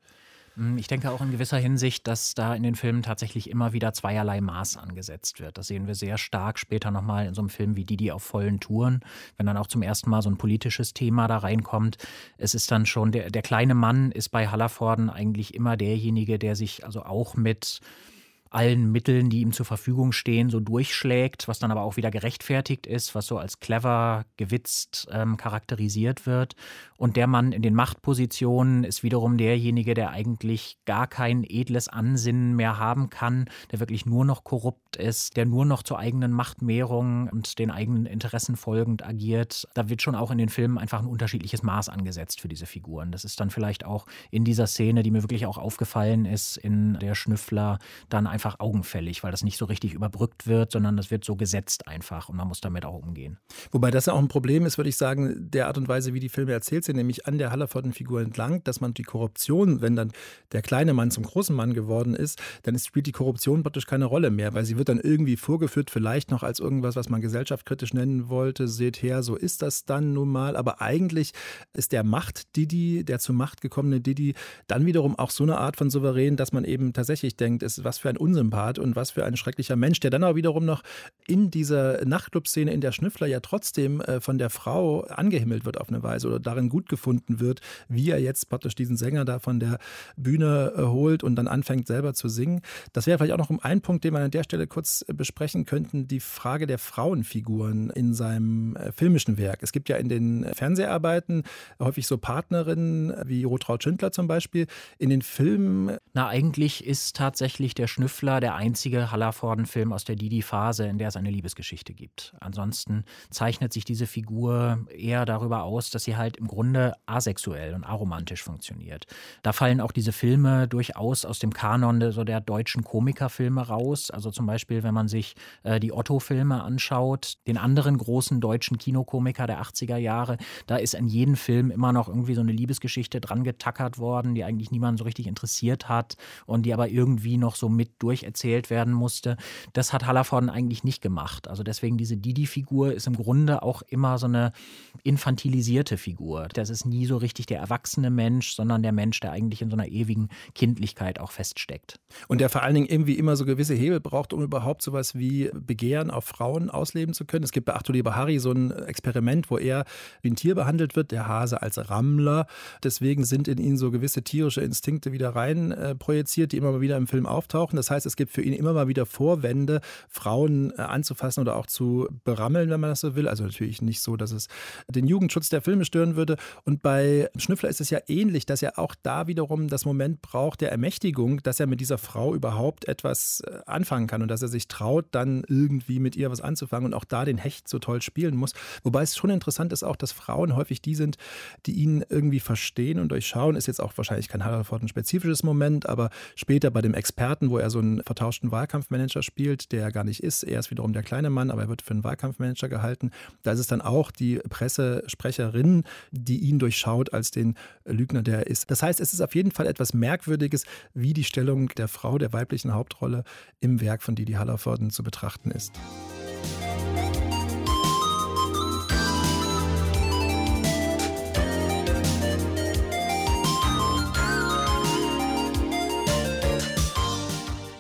Hm, ich denke auch in gewisser Hinsicht, dass da in den Filmen tatsächlich immer wieder zweierlei Maß angesetzt wird. Das sehen wir sehr stark später nochmal in so einem Film wie Didi auf vollen Touren, wenn dann auch zum ersten Mal so ein politisches Thema da reinkommt. Es ist dann schon, der, der kleine Mann ist bei Hallervorden eigentlich immer derjenige, der sich also auch mit allen Mitteln, die ihm zur Verfügung stehen, so durchschlägt, was dann aber auch wieder gerechtfertigt ist, was so als clever, gewitzt ähm, charakterisiert wird. Und der Mann in den Machtpositionen ist wiederum derjenige, der eigentlich gar kein edles Ansinnen mehr haben kann, der wirklich nur noch korrupt ist, der nur noch zur eigenen Machtmehrung und den eigenen Interessen folgend agiert. Da wird schon auch in den Filmen einfach ein unterschiedliches Maß angesetzt für diese Figuren. Das ist dann vielleicht auch in dieser Szene, die mir wirklich auch aufgefallen ist, in der Schnüffler, dann einfach einfach augenfällig, weil das nicht so richtig überbrückt wird, sondern das wird so gesetzt einfach und man muss damit auch umgehen. Wobei das ja auch ein Problem ist, würde ich sagen, der Art und Weise, wie die Filme erzählt sind, nämlich an der Hallervorden-Figur entlang, dass man die Korruption, wenn dann der kleine Mann zum großen Mann geworden ist, dann spielt die Korruption praktisch keine Rolle mehr, weil sie wird dann irgendwie vorgeführt, vielleicht noch als irgendwas, was man gesellschaftskritisch nennen wollte. Seht her, so ist das dann nun mal. Aber eigentlich ist der Macht-Didi, der zur Macht gekommene Didi, dann wiederum auch so eine Art von Souverän, dass man eben tatsächlich denkt, ist was für ein Unsympath und was für ein schrecklicher Mensch, der dann aber wiederum noch in dieser Nachtclub-Szene in der Schnüffler ja trotzdem äh, von der Frau angehimmelt wird auf eine Weise oder darin gut gefunden wird, wie er jetzt praktisch diesen Sänger da von der Bühne äh, holt und dann anfängt selber zu singen. Das wäre vielleicht auch noch ein Punkt, den wir an der Stelle kurz äh, besprechen könnten, die Frage der Frauenfiguren in seinem filmischen Werk. Es gibt ja in den Fernseharbeiten häufig so Partnerinnen wie Rotraud Schindler zum Beispiel. In den Filmen. Na, eigentlich ist tatsächlich der Schnüffler der einzige Hallervorden-Film aus der Didi-Phase, in der es eine Liebesgeschichte gibt. Ansonsten zeichnet sich diese Figur eher darüber aus, dass sie halt im Grunde asexuell und aromantisch funktioniert. Da fallen auch diese Filme durchaus aus dem Kanon der, so der deutschen Komikerfilme raus. Also zum Beispiel, wenn man sich äh, die Otto-Filme anschaut, den anderen großen deutschen Kinokomiker der 80er Jahre, da ist in jedem Film immer noch irgendwie so eine Liebesgeschichte dran getackert worden, die eigentlich niemanden so richtig interessiert hat und die aber irgendwie noch so mit durcherzählt werden musste. Das hat Hallervorden eigentlich nicht gemacht. Also deswegen diese Didi-Figur ist im Grunde auch immer so eine infantilisierte Figur. Das ist nie so richtig der erwachsene Mensch, sondern der Mensch, der eigentlich in so einer ewigen Kindlichkeit auch feststeckt. Und der vor allen Dingen irgendwie immer so gewisse Hebel braucht, um überhaupt sowas wie Begehren auf Frauen ausleben zu können. Es gibt bei Achtung lieber Harry so ein Experiment, wo er wie ein Tier behandelt wird, der Hase als Rammler. Deswegen sind in ihn so gewisse tierische Instinkte wieder rein äh, projiziert, die immer mal wieder im Film auftauchen. Das heißt, es gibt für ihn immer mal wieder Vorwände, Frauen äh, anzufassen oder auch zu berammeln, wenn man das so will. Also natürlich nicht so, dass es den Jugendschutz der Filme stören würde. Und bei Schnüffler ist es ja ähnlich, dass er auch da wiederum das Moment braucht der Ermächtigung, dass er mit dieser Frau überhaupt etwas äh, anfangen kann und dass er sich traut, dann irgendwie mit ihr was anzufangen und auch da den Hecht so toll spielen muss. Wobei es schon interessant ist auch, dass Frauen häufig die sind, die ihn irgendwie verstehen und durchschauen. Ist jetzt auch wahrscheinlich kein Hallerford ein spezifisches Moment, aber später bei dem Experten, wo er so vertauschten Wahlkampfmanager spielt, der gar nicht ist. Er ist wiederum der kleine Mann, aber er wird für einen Wahlkampfmanager gehalten. Da ist es dann auch die Pressesprecherin, die ihn durchschaut als den Lügner, der er ist. Das heißt, es ist auf jeden Fall etwas Merkwürdiges, wie die Stellung der Frau, der weiblichen Hauptrolle im Werk von Didi Hallervorden zu betrachten ist.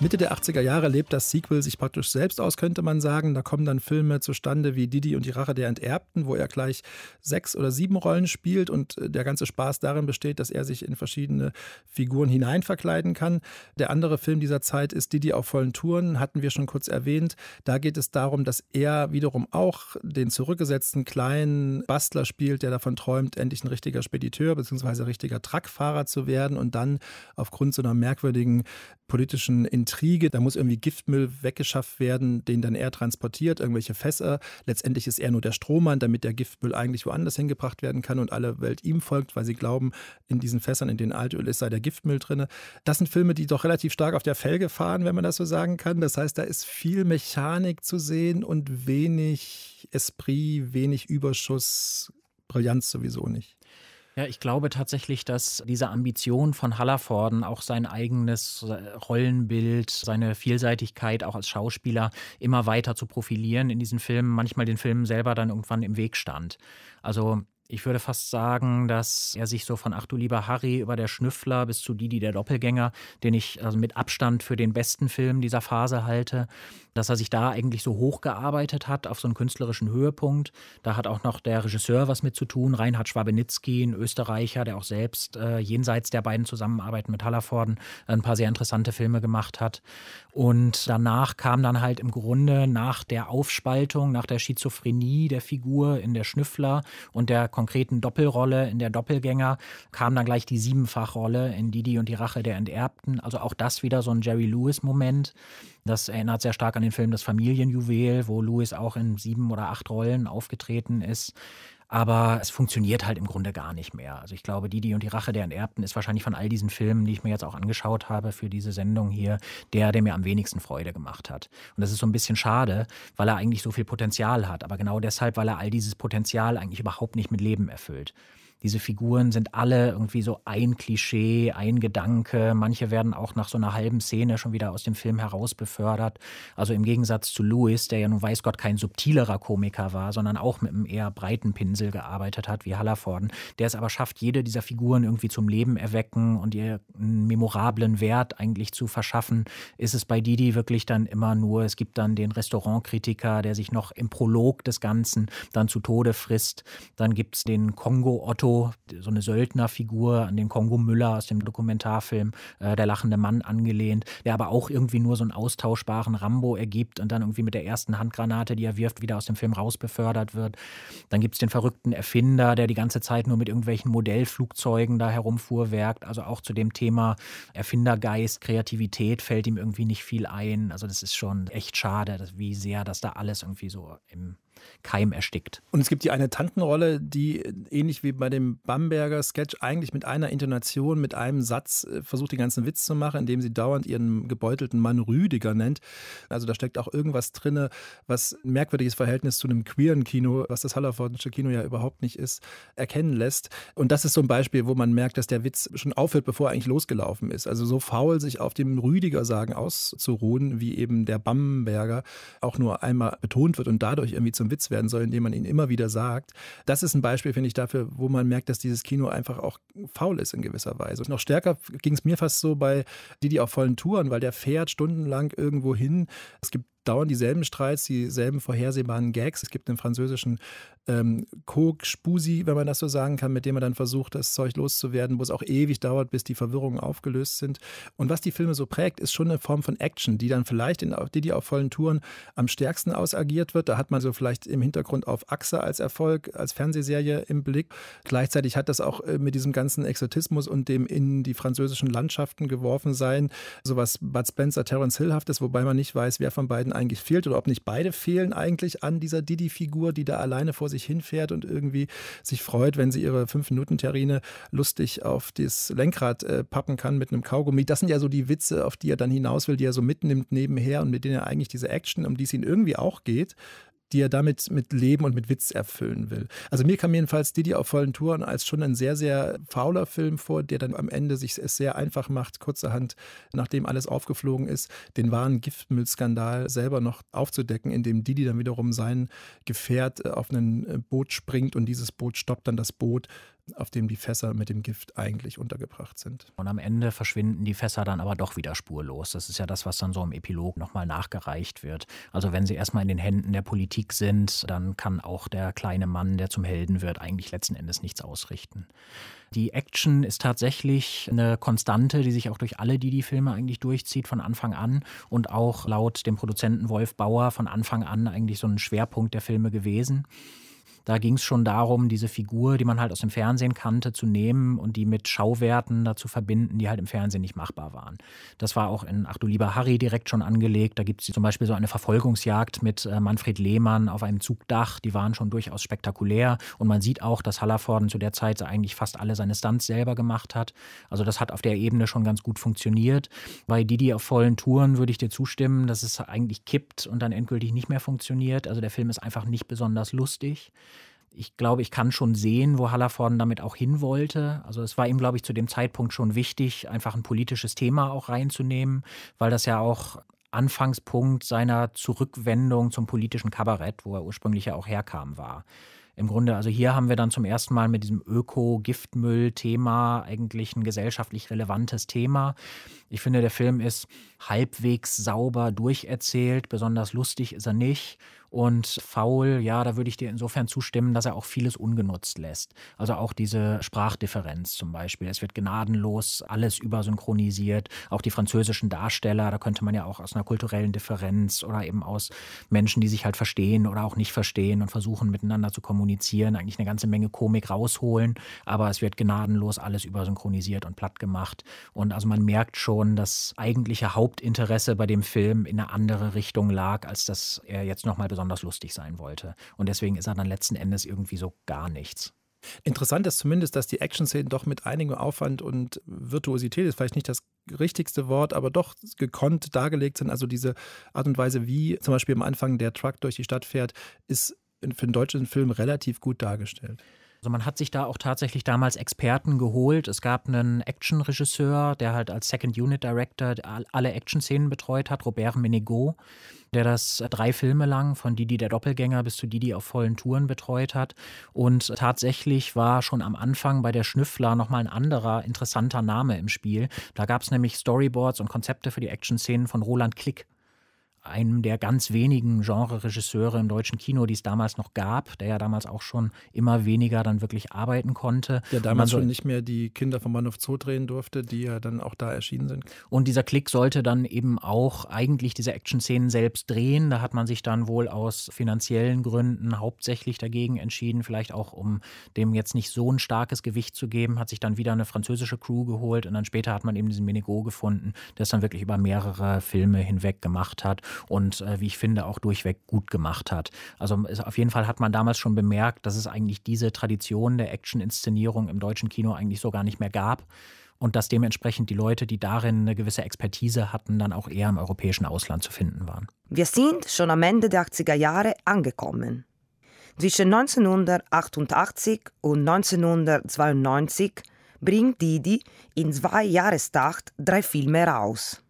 Mitte der 80er Jahre lebt das Sequel sich praktisch selbst aus, könnte man sagen. Da kommen dann Filme zustande wie Didi und die Rache der Enterbten, wo er gleich sechs oder sieben Rollen spielt und äh, der ganze Spaß darin besteht, dass er sich in verschiedene Figuren hineinverkleiden kann. Der andere Film dieser Zeit ist Didi auf vollen Touren, hatten wir schon kurz erwähnt. Da geht es darum, dass er wiederum auch den zurückgesetzten kleinen Bastler spielt, der davon träumt, endlich ein richtiger Spediteur bzw. richtiger Truckfahrer zu werden und dann aufgrund so einer merkwürdigen politischen Intrige. Da muss irgendwie Giftmüll weggeschafft werden, den dann er transportiert, irgendwelche Fässer. Letztendlich ist er nur der Strohmann, damit der Giftmüll eigentlich woanders hingebracht werden kann und alle Welt ihm folgt, weil sie glauben, in diesen Fässern, in denen Altöl ist, sei der Giftmüll drin. Das sind Filme, die doch relativ stark auf der Felge fahren, wenn man das so sagen kann. Das heißt, da ist viel Mechanik zu sehen und wenig Esprit, wenig Überschuss, Brillanz sowieso nicht. Ja, ich glaube tatsächlich, dass diese Ambition von Hallervorden, auch sein eigenes äh, Rollenbild, seine Vielseitigkeit auch als Schauspieler immer weiter zu profilieren in diesen Filmen, manchmal den Filmen selber dann irgendwann im Weg stand. Also ich würde fast sagen, dass er sich so von Ach du lieber Harry über der Schnüffler bis zu Didi der Doppelgänger, den ich also mit Abstand für den besten Film dieser Phase halte, dass er sich da eigentlich so hochgearbeitet hat auf so einen künstlerischen Höhepunkt. Da hat auch noch der Regisseur was mit zu tun, Reinhard Schwabenitzky, ein Österreicher, der auch selbst äh, jenseits der beiden Zusammenarbeiten mit Hallervorden ein paar sehr interessante Filme gemacht hat. Und danach kam dann halt im Grunde nach der Aufspaltung, nach der Schizophrenie der Figur in der Schnüffler und der konkreten Doppelrolle in der Doppelgänger kam dann gleich die Siebenfachrolle in Didi und die Rache der Enterbten. Also auch das wieder so ein Jerry Lewis-Moment. Das erinnert sehr stark an den Film Das Familienjuwel, wo Lewis auch in sieben oder acht Rollen aufgetreten ist. Aber es funktioniert halt im Grunde gar nicht mehr. Also ich glaube, Didi und die Rache der Enterbten ist wahrscheinlich von all diesen Filmen, die ich mir jetzt auch angeschaut habe für diese Sendung hier, der, der mir am wenigsten Freude gemacht hat. Und das ist so ein bisschen schade, weil er eigentlich so viel Potenzial hat, aber genau deshalb, weil er all dieses Potenzial eigentlich überhaupt nicht mit Leben erfüllt. Diese Figuren sind alle irgendwie so ein Klischee, ein Gedanke. Manche werden auch nach so einer halben Szene schon wieder aus dem Film heraus befördert. Also im Gegensatz zu Lewis, der ja nun weiß Gott kein subtilerer Komiker war, sondern auch mit einem eher breiten Pinsel gearbeitet hat, wie Hallerforden, der es aber schafft, jede dieser Figuren irgendwie zum Leben erwecken und ihr einen memorablen Wert eigentlich zu verschaffen, ist es bei Didi wirklich dann immer nur, es gibt dann den Restaurantkritiker, der sich noch im Prolog des Ganzen dann zu Tode frisst. Dann gibt es den Kongo-Otto, Otto, so eine Söldnerfigur an den Kongo Müller aus dem Dokumentarfilm äh, Der lachende Mann angelehnt, der aber auch irgendwie nur so einen austauschbaren Rambo ergibt und dann irgendwie mit der ersten Handgranate, die er wirft, wieder aus dem Film rausbefördert wird. Dann gibt es den verrückten Erfinder, der die ganze Zeit nur mit irgendwelchen Modellflugzeugen da herumfuhrwerkt. Also auch zu dem Thema Erfindergeist, Kreativität fällt ihm irgendwie nicht viel ein. Also das ist schon echt schade, wie sehr das da alles irgendwie so im Keim erstickt. Und es gibt die eine Tantenrolle, die ähnlich wie bei dem Bamberger Sketch eigentlich mit einer Intonation, mit einem Satz äh, versucht, den ganzen Witz zu machen, indem sie dauernd ihren gebeutelten Mann Rüdiger nennt. Also da steckt auch irgendwas drin, was ein merkwürdiges Verhältnis zu einem queeren Kino, was das Hallerfordensche Kino ja überhaupt nicht ist, erkennen lässt. Und das ist so ein Beispiel, wo man merkt, dass der Witz schon aufhört, bevor er eigentlich losgelaufen ist. Also so faul sich auf dem Rüdiger-Sagen auszuruhen, wie eben der Bamberger auch nur einmal betont wird und dadurch irgendwie zum Witz werden soll, indem man ihn immer wieder sagt. Das ist ein Beispiel, finde ich, dafür, wo man merkt, dass dieses Kino einfach auch faul ist in gewisser Weise. Und noch stärker ging es mir fast so bei Didi auf vollen Touren, weil der fährt stundenlang irgendwo hin. Es gibt dauernd dieselben Streits, dieselben vorhersehbaren Gags. Es gibt den französischen ähm, Coke Spusi, wenn man das so sagen kann, mit dem man dann versucht, das Zeug loszuwerden, wo es auch ewig dauert, bis die Verwirrungen aufgelöst sind. Und was die Filme so prägt, ist schon eine Form von Action, die dann vielleicht in die, die auf vollen Touren am stärksten ausagiert wird. Da hat man so vielleicht im Hintergrund auf Achse als Erfolg, als Fernsehserie im Blick. Gleichzeitig hat das auch äh, mit diesem ganzen Exotismus und dem in die französischen Landschaften geworfen sein, sowas Bud Spencer, Terence Hill-haftes, wobei man nicht weiß, wer von beiden eigentlich fehlt oder ob nicht beide fehlen eigentlich an dieser Didi-Figur, die da alleine vor sich hinfährt und irgendwie sich freut, wenn sie ihre 5-Minuten-Terrine lustig auf das Lenkrad äh, pappen kann mit einem Kaugummi. Das sind ja so die Witze, auf die er dann hinaus will, die er so mitnimmt nebenher und mit denen er eigentlich diese Action, um die es ihn irgendwie auch geht, die er damit mit Leben und mit Witz erfüllen will. Also mir kam jedenfalls Didi auf vollen Touren als schon ein sehr, sehr fauler Film vor, der dann am Ende sich es sehr einfach macht, kurzerhand, nachdem alles aufgeflogen ist, den wahren Giftmüllskandal selber noch aufzudecken, indem Didi dann wiederum sein Gefährt äh, auf ein äh, Boot springt und dieses Boot stoppt dann das Boot auf dem die Fässer mit dem Gift eigentlich untergebracht sind. Und am Ende verschwinden die Fässer dann aber doch wieder spurlos. Das ist ja das, was dann so im Epilog nochmal nachgereicht wird. Also wenn sie erstmal in den Händen der Politik sind, dann kann auch der kleine Mann, der zum Helden wird, eigentlich letzten Endes nichts ausrichten. Die Action ist tatsächlich eine Konstante, die sich auch durch alle Didi-Filme eigentlich durchzieht von Anfang an und auch laut dem Produzenten Wolf Bauer von Anfang an eigentlich so ein Schwerpunkt der Filme gewesen. Da ging es schon darum, diese Figur, die man halt aus dem Fernsehen kannte, zu nehmen und die mit Schauwerten dazu verbinden, die halt im Fernsehen nicht machbar waren. Das war auch in Ach du lieber Harry direkt schon angelegt. Da gibt es zum Beispiel so eine Verfolgungsjagd mit äh, Manfred Lehmann auf einem Zugdach. Die waren schon durchaus spektakulär. Und man sieht auch, dass Hallervorden zu der Zeit eigentlich fast alle seine Stunts selber gemacht hat. Also das hat auf der Ebene schon ganz gut funktioniert. Bei Didi auf vollen Touren würde ich dir zustimmen, dass es eigentlich kippt und dann endgültig nicht mehr funktioniert. Also der Film ist einfach nicht besonders lustig ich glaube, ich kann schon sehen, wo Hallervorden damit auch hin wollte. Also es war ihm, glaube ich, zu dem Zeitpunkt schon wichtig, einfach ein politisches Thema auch reinzunehmen, weil das ja auch Anfangspunkt seiner Zurückwendung zum politischen Kabarett, wo er ursprünglich ja auch herkam, war. Im Grunde, also hier haben wir dann zum ersten Mal mit diesem Öko-Giftmüll-Thema eigentlich ein gesellschaftlich relevantes Thema. Ich finde, der Film ist halbwegs sauber durcherzählt, besonders lustig ist er nicht. Und faul, ja, da würde ich dir insofern zustimmen, dass er auch vieles ungenutzt lässt. Also auch diese Sprachdifferenz zum Beispiel. Es wird gnadenlos alles übersynchronisiert. Auch die französischen Darsteller, da könnte man ja auch aus einer kulturellen Differenz oder eben aus Menschen, die sich halt verstehen oder auch nicht verstehen und versuchen miteinander zu kommunizieren, eigentlich eine ganze Menge Komik rausholen. Aber es wird gnadenlos alles übersynchronisiert und platt gemacht. Und also man merkt schon, dass eigentliche Hauptinteresse bei dem Film in eine andere Richtung lag, als dass er jetzt nochmal besonders besonders lustig sein wollte. Und deswegen ist er dann letzten Endes irgendwie so gar nichts. Interessant ist zumindest, dass die Action-Szenen doch mit einigem Aufwand und Virtuosität ist vielleicht nicht das richtigste Wort, aber doch gekonnt dargelegt sind. Also diese Art und Weise, wie zum Beispiel am Anfang der Truck durch die Stadt fährt, ist für einen deutschen Film relativ gut dargestellt. Also man hat sich da auch tatsächlich damals Experten geholt. Es gab einen Action-Regisseur, der halt als Second Unit Director alle Action-Szenen betreut hat, Robert Menegot, der das drei Filme lang von Didi der Doppelgänger bis zu Didi auf vollen Touren betreut hat. Und tatsächlich war schon am Anfang bei der Schnüffler nochmal ein anderer interessanter Name im Spiel. Da gab es nämlich Storyboards und Konzepte für die Action-Szenen von Roland Klick einem der ganz wenigen Genre-Regisseure im deutschen Kino, die es damals noch gab, der ja damals auch schon immer weniger dann wirklich arbeiten konnte. Der damals schon nicht mehr die Kinder vom Bahnhof Zoo drehen durfte, die ja dann auch da erschienen sind. Und dieser Klick sollte dann eben auch eigentlich diese Action-Szenen selbst drehen. Da hat man sich dann wohl aus finanziellen Gründen hauptsächlich dagegen entschieden, vielleicht auch um dem jetzt nicht so ein starkes Gewicht zu geben, hat sich dann wieder eine französische Crew geholt und dann später hat man eben diesen Menego gefunden, der es dann wirklich über mehrere Filme hinweg gemacht hat und äh, wie ich finde auch durchweg gut gemacht hat. Also auf jeden Fall hat man damals schon bemerkt, dass es eigentlich diese Tradition der Action-Inszenierung im deutschen Kino eigentlich so gar nicht mehr gab und dass dementsprechend die Leute, die darin eine gewisse Expertise hatten, dann auch eher im europäischen Ausland zu finden waren. Wir sind schon am Ende der 80er Jahre angekommen. Zwischen 1988 und 1992 bringt Didi in zwei Jahrestakt drei Filme raus.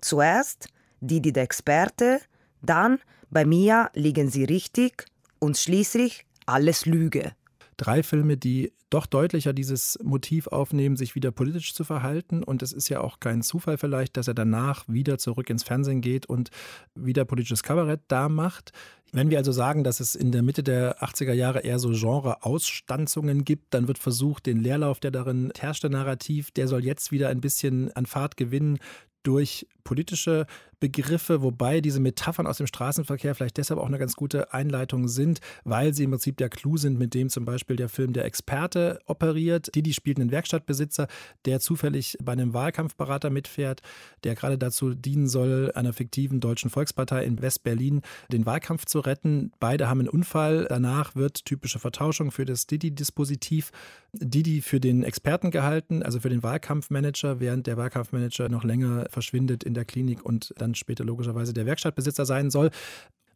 Zuerst Didi der Experte, dann bei Mia liegen sie richtig und schließlich alles Lüge. Drei Filme, die doch deutlicher dieses Motiv aufnehmen, sich wieder politisch zu verhalten. Und es ist ja auch kein Zufall vielleicht, dass er danach wieder zurück ins Fernsehen geht und wieder politisches Kabarett da macht. Wenn wir also sagen, dass es in der Mitte der 80er Jahre eher so Genre-Ausstanzungen gibt, dann wird versucht, den Leerlauf, der darin herrschte, Narrativ, der soll jetzt wieder ein bisschen an Fahrt gewinnen durch politische Begriffe, wobei diese Metaphern aus dem Straßenverkehr vielleicht deshalb auch eine ganz gute Einleitung sind, weil sie im Prinzip der Clou sind, mit dem zum Beispiel der Film Der Experte operiert. Didi spielt einen Werkstattbesitzer, der zufällig bei einem Wahlkampfberater mitfährt, der gerade dazu dienen soll, einer fiktiven deutschen Volkspartei in West-Berlin den Wahlkampf zu retten. Beide haben einen Unfall. Danach wird typische Vertauschung für das Didi-Dispositiv Didi für den Experten gehalten, also für den Wahlkampfmanager, während der Wahlkampfmanager noch länger verschwindet in der Klinik und dann später logischerweise der Werkstattbesitzer sein soll.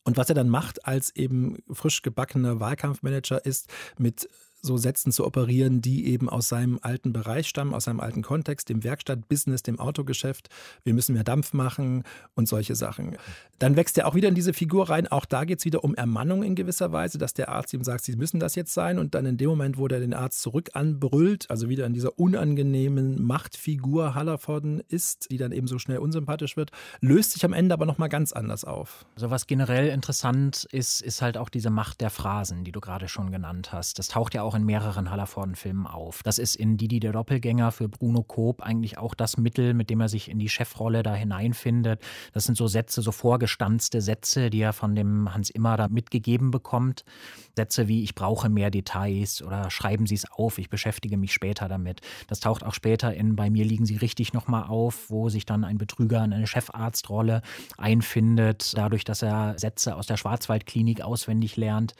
Und was er dann macht als eben frisch gebackener Wahlkampfmanager ist, mit so Sätzen zu operieren, die eben aus seinem alten Bereich stammen, aus seinem alten Kontext, dem Werkstattbusiness, dem Autogeschäft. Wir müssen mehr Dampf machen und solche Sachen. Dann wächst er auch wieder in diese Figur rein. Auch da geht es wieder um Ermannung in gewisser Weise, dass der Arzt ihm sagt, sie müssen das jetzt sein. Und dann in dem Moment, wo der den Arzt zurück anbrüllt, also wieder in dieser unangenehmen Machtfigur Hallervorden ist, die dann eben so schnell unsympathisch wird, löst sich am Ende aber nochmal ganz anders auf. Also was generell interessant ist, ist halt auch diese Macht der Phrasen, die du gerade schon genannt hast. Das taucht ja auch auch in mehreren Hallervorden-Filmen auf. Das ist in Didi der Doppelgänger für Bruno Koop eigentlich auch das Mittel, mit dem er sich in die Chefrolle da hineinfindet. Das sind so Sätze, so vorgestanzte Sätze, die er von dem Hans Immer da mitgegeben bekommt. Sätze wie ich brauche mehr Details oder schreiben Sie es auf, ich beschäftige mich später damit. Das taucht auch später in Bei mir liegen Sie richtig nochmal auf, wo sich dann ein Betrüger in eine Chefarztrolle einfindet, dadurch, dass er Sätze aus der Schwarzwaldklinik auswendig lernt.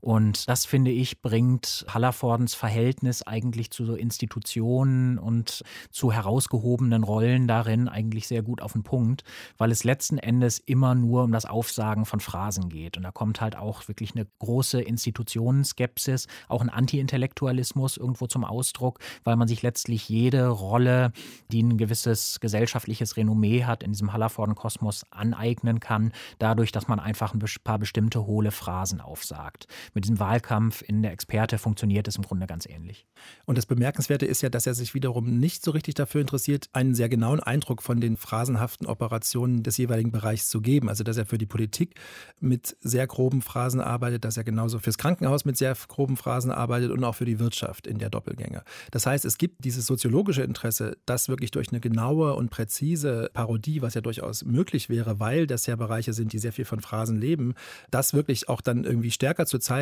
Und das, finde ich, bringt Hallervordens Verhältnis eigentlich zu so Institutionen und zu herausgehobenen Rollen darin eigentlich sehr gut auf den Punkt, weil es letzten Endes immer nur um das Aufsagen von Phrasen geht. Und da kommt halt auch wirklich eine große Institutionenskepsis, auch ein Anti-Intellektualismus irgendwo zum Ausdruck, weil man sich letztlich jede Rolle, die ein gewisses gesellschaftliches Renommee hat, in diesem Hallervorden-Kosmos aneignen kann, dadurch, dass man einfach ein paar bestimmte hohle Phrasen aufsagt mit diesem Wahlkampf in der Experte funktioniert es im Grunde ganz ähnlich. Und das Bemerkenswerte ist ja, dass er sich wiederum nicht so richtig dafür interessiert, einen sehr genauen Eindruck von den phrasenhaften Operationen des jeweiligen Bereichs zu geben. Also, dass er für die Politik mit sehr groben Phrasen arbeitet, dass er genauso fürs Krankenhaus mit sehr groben Phrasen arbeitet und auch für die Wirtschaft in der Doppelgänger. Das heißt, es gibt dieses soziologische Interesse, das wirklich durch eine genaue und präzise Parodie, was ja durchaus möglich wäre, weil das ja Bereiche sind, die sehr viel von Phrasen leben, das wirklich auch dann irgendwie stärker zu zeigen,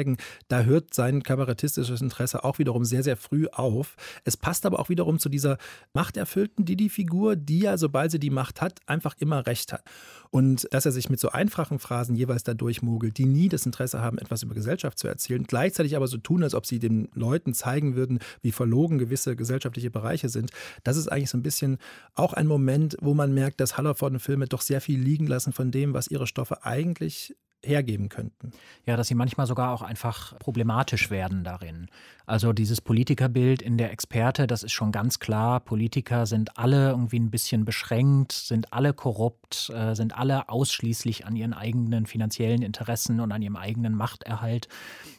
da hört sein kabarettistisches Interesse auch wiederum sehr, sehr früh auf. Es passt aber auch wiederum zu dieser machterfüllten Didi-Figur, die ja, sobald sie die Macht hat, einfach immer recht hat. Und dass er sich mit so einfachen Phrasen jeweils da durchmogelt, die nie das Interesse haben, etwas über Gesellschaft zu erzählen, gleichzeitig aber so tun, als ob sie den Leuten zeigen würden, wie verlogen gewisse gesellschaftliche Bereiche sind. Das ist eigentlich so ein bisschen auch ein Moment, wo man merkt, dass Hallerforden-Filme doch sehr viel liegen lassen von dem, was ihre Stoffe eigentlich hergeben könnten. Ja, dass sie manchmal sogar auch einfach problematisch werden darin. Also dieses Politikerbild in der Experte, das ist schon ganz klar. Politiker sind alle irgendwie ein bisschen beschränkt, sind alle korrupt, äh, sind alle ausschließlich an ihren eigenen finanziellen Interessen und an ihrem eigenen Machterhalt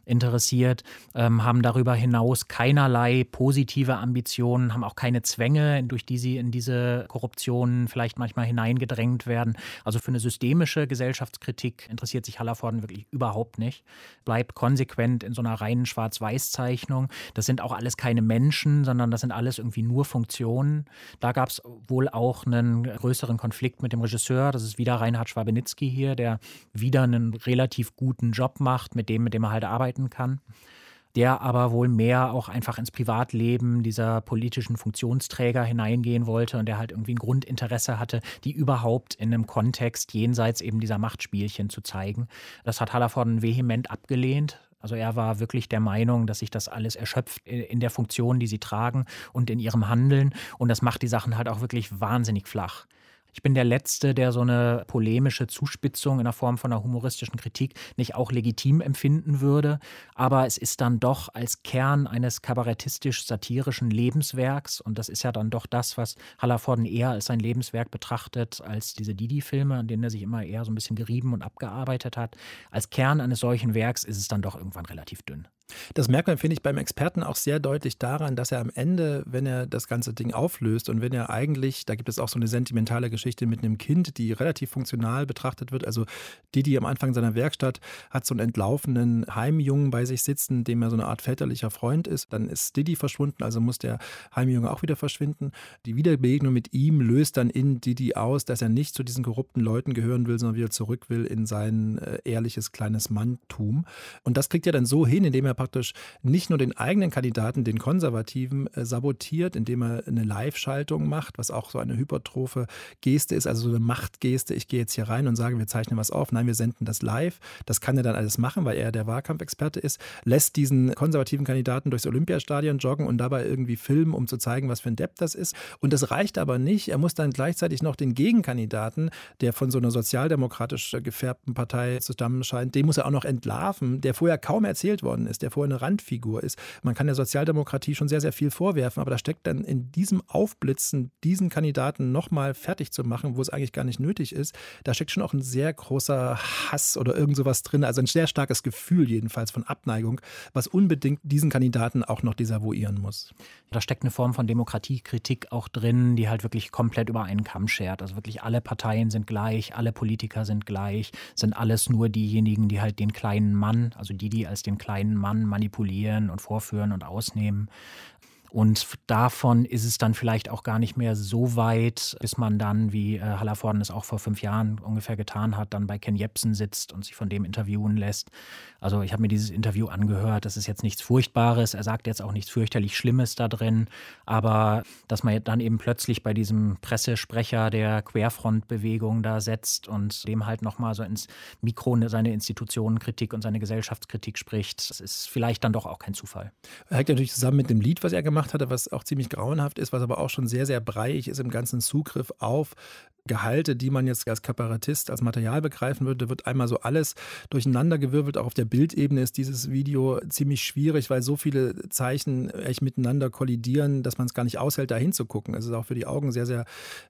interessiert, ähm, haben darüber hinaus keinerlei positive Ambitionen, haben auch keine Zwänge, durch die sie in diese Korruption vielleicht manchmal hineingedrängt werden. Also für eine systemische Gesellschaftskritik interessiert sich Hallervorden wirklich überhaupt nicht. Bleibt konsequent in so einer reinen Schwarz-Weiß-Zeichnung. Das sind auch alles keine Menschen, sondern das sind alles irgendwie nur Funktionen. Da gab es wohl auch einen größeren Konflikt mit dem Regisseur. Das ist wieder Reinhard Schwabenitzky hier, der wieder einen relativ guten Job macht, mit dem, mit dem er halt arbeiten kann der aber wohl mehr auch einfach ins Privatleben dieser politischen Funktionsträger hineingehen wollte und der halt irgendwie ein Grundinteresse hatte, die überhaupt in einem Kontext jenseits eben dieser Machtspielchen zu zeigen. Das hat Hallervorden vehement abgelehnt. Also er war wirklich der Meinung, dass sich das alles erschöpft in der Funktion, die sie tragen und in ihrem Handeln. Und das macht die Sachen halt auch wirklich wahnsinnig flach. Ich bin der Letzte, der so eine polemische Zuspitzung in der Form von einer humoristischen Kritik nicht auch legitim empfinden würde. Aber es ist dann doch als Kern eines kabarettistisch-satirischen Lebenswerks, und das ist ja dann doch das, was Hallervorden eher als sein Lebenswerk betrachtet, als diese Didi-Filme, an denen er sich immer eher so ein bisschen gerieben und abgearbeitet hat. Als Kern eines solchen Werks ist es dann doch irgendwann relativ dünn. Das merkt man, finde ich, beim Experten auch sehr deutlich daran, dass er am Ende, wenn er das ganze Ding auflöst und wenn er eigentlich, da gibt es auch so eine sentimentale Geschichte mit einem Kind, die relativ funktional betrachtet wird. Also die am Anfang seiner Werkstatt hat so einen entlaufenen Heimjungen bei sich sitzen, dem er so eine Art väterlicher Freund ist. Dann ist Didi verschwunden, also muss der Heimjunge auch wieder verschwinden. Die Wiederbegegnung mit ihm löst dann in Didi aus, dass er nicht zu diesen korrupten Leuten gehören will, sondern wieder zurück will in sein äh, ehrliches kleines Manntum. Und das kriegt er dann so hin, indem er praktisch nicht nur den eigenen Kandidaten, den Konservativen, äh, sabotiert, indem er eine Live-Schaltung macht, was auch so eine hypertrophe Geste ist, also so eine Machtgeste. Ich gehe jetzt hier rein und sage, wir zeichnen was auf. Nein, wir senden das live. Das kann er dann alles machen, weil er der Wahlkampfexperte ist. Lässt diesen konservativen Kandidaten durchs Olympiastadion joggen und dabei irgendwie filmen, um zu zeigen, was für ein Depp das ist. Und das reicht aber nicht. Er muss dann gleichzeitig noch den Gegenkandidaten, der von so einer sozialdemokratisch gefärbten Partei zusammen scheint, den muss er auch noch entlarven, der vorher kaum erzählt worden ist, der vorher eine Randfigur ist. Man kann der Sozialdemokratie schon sehr, sehr viel vorwerfen, aber da steckt dann in diesem Aufblitzen, diesen Kandidaten nochmal fertig zu machen, wo es eigentlich gar nicht nötig ist, da steckt schon auch ein sehr großer Hass oder irgend sowas drin, also ein sehr starkes Gefühl jedenfalls von Abneigung, was unbedingt diesen Kandidaten auch noch desavouieren muss. Da steckt eine Form von Demokratiekritik auch drin, die halt wirklich komplett über einen Kamm schert. Also wirklich alle Parteien sind gleich, alle Politiker sind gleich, sind alles nur diejenigen, die halt den kleinen Mann, also die, die als den kleinen Mann manipulieren und vorführen und ausnehmen. Und davon ist es dann vielleicht auch gar nicht mehr so weit, bis man dann, wie äh, Hallervorden es auch vor fünf Jahren ungefähr getan hat, dann bei Ken Jebsen sitzt und sich von dem interviewen lässt. Also ich habe mir dieses Interview angehört. Das ist jetzt nichts Furchtbares. Er sagt jetzt auch nichts fürchterlich Schlimmes da drin. Aber dass man dann eben plötzlich bei diesem Pressesprecher der Querfrontbewegung da setzt und dem halt nochmal so ins Mikro seine Institutionenkritik und seine Gesellschaftskritik spricht, das ist vielleicht dann doch auch kein Zufall. Hängt natürlich zusammen mit dem Lied, was er gemacht gemacht hatte, was auch ziemlich grauenhaft ist, was aber auch schon sehr, sehr breiig ist im ganzen Zugriff auf Gehalte, die man jetzt als Kabarettist als Material begreifen würde, wird einmal so alles durcheinandergewirbelt. Auch auf der Bildebene ist dieses Video ziemlich schwierig, weil so viele Zeichen echt miteinander kollidieren, dass man es gar nicht aushält, da hinzugucken. Es ist auch für die Augen sehr, sehr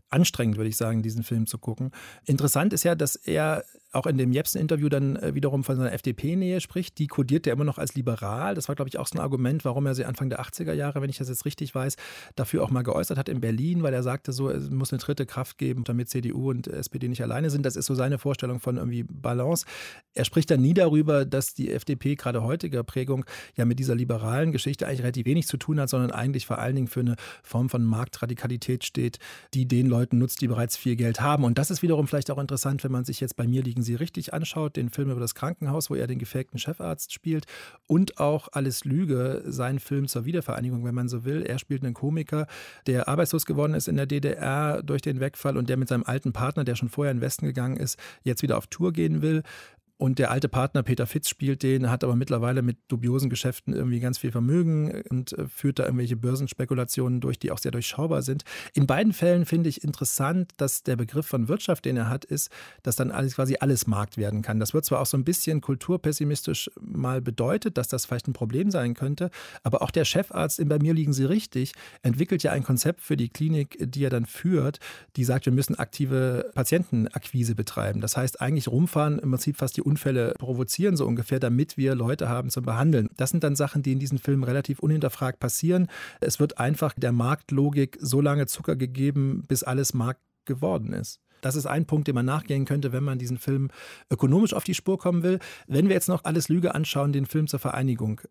anstrengend, würde ich sagen, diesen Film zu gucken. Interessant ist ja, dass er auch in dem Jepsen-Interview dann äh, wiederum von seiner FDP-Nähe spricht. Die kodiert er immer noch als liberal. Das war, glaube ich, auch so ein Argument, warum er sie Anfang der 80er Jahre, wenn ich das jetzt richtig weiß, dafür auch mal geäußert hat in Berlin, weil er sagte so, es muss eine dritte Kraft geben, damit CDU und SPD nicht alleine sind. Das ist so seine Vorstellung von irgendwie Balance. Er spricht dann nie darüber, dass die FDP gerade heutiger Prägung ja mit dieser liberalen Geschichte eigentlich relativ wenig zu tun hat, sondern eigentlich vor allen Dingen für eine Form von Marktradikalität steht, die den Leuten nutzt, die bereits viel Geld haben. Und das ist wiederum vielleicht auch interessant, wenn man sich jetzt bei mir liegen Sie richtig anschaut, den Film über das Krankenhaus, wo er den gefakten Chefarzt spielt und auch Alles Lüge, sein Film zur Wiedervereinigung, wenn man so will. Er spielt einen Komiker, der arbeitslos geworden ist in der DDR durch den Wegfall und der mit seinem alten Partner, der schon vorher in den Westen gegangen ist, jetzt wieder auf Tour gehen will. Und der alte Partner Peter Fitz spielt den, hat aber mittlerweile mit dubiosen Geschäften irgendwie ganz viel Vermögen und äh, führt da irgendwelche Börsenspekulationen durch, die auch sehr durchschaubar sind. In beiden Fällen finde ich interessant, dass der Begriff von Wirtschaft, den er hat, ist, dass dann alles quasi alles Markt werden kann. Das wird zwar auch so ein bisschen kulturpessimistisch mal bedeutet, dass das vielleicht ein Problem sein könnte, aber auch der Chefarzt in Bei mir liegen Sie richtig entwickelt ja ein Konzept für die Klinik, die er dann führt, die sagt, wir müssen aktive Patientenakquise betreiben. Das heißt eigentlich rumfahren, im Prinzip fast die Unfälle provozieren, so ungefähr, damit wir Leute haben zum Behandeln. Das sind dann Sachen, die in diesen Filmen relativ unhinterfragt passieren. Es wird einfach der Marktlogik so lange Zucker gegeben, bis alles Markt geworden ist. Das ist ein Punkt, den man nachgehen könnte, wenn man diesen Film ökonomisch auf die Spur kommen will. Wenn wir jetzt noch alles Lüge anschauen, den Film zur Vereinigung,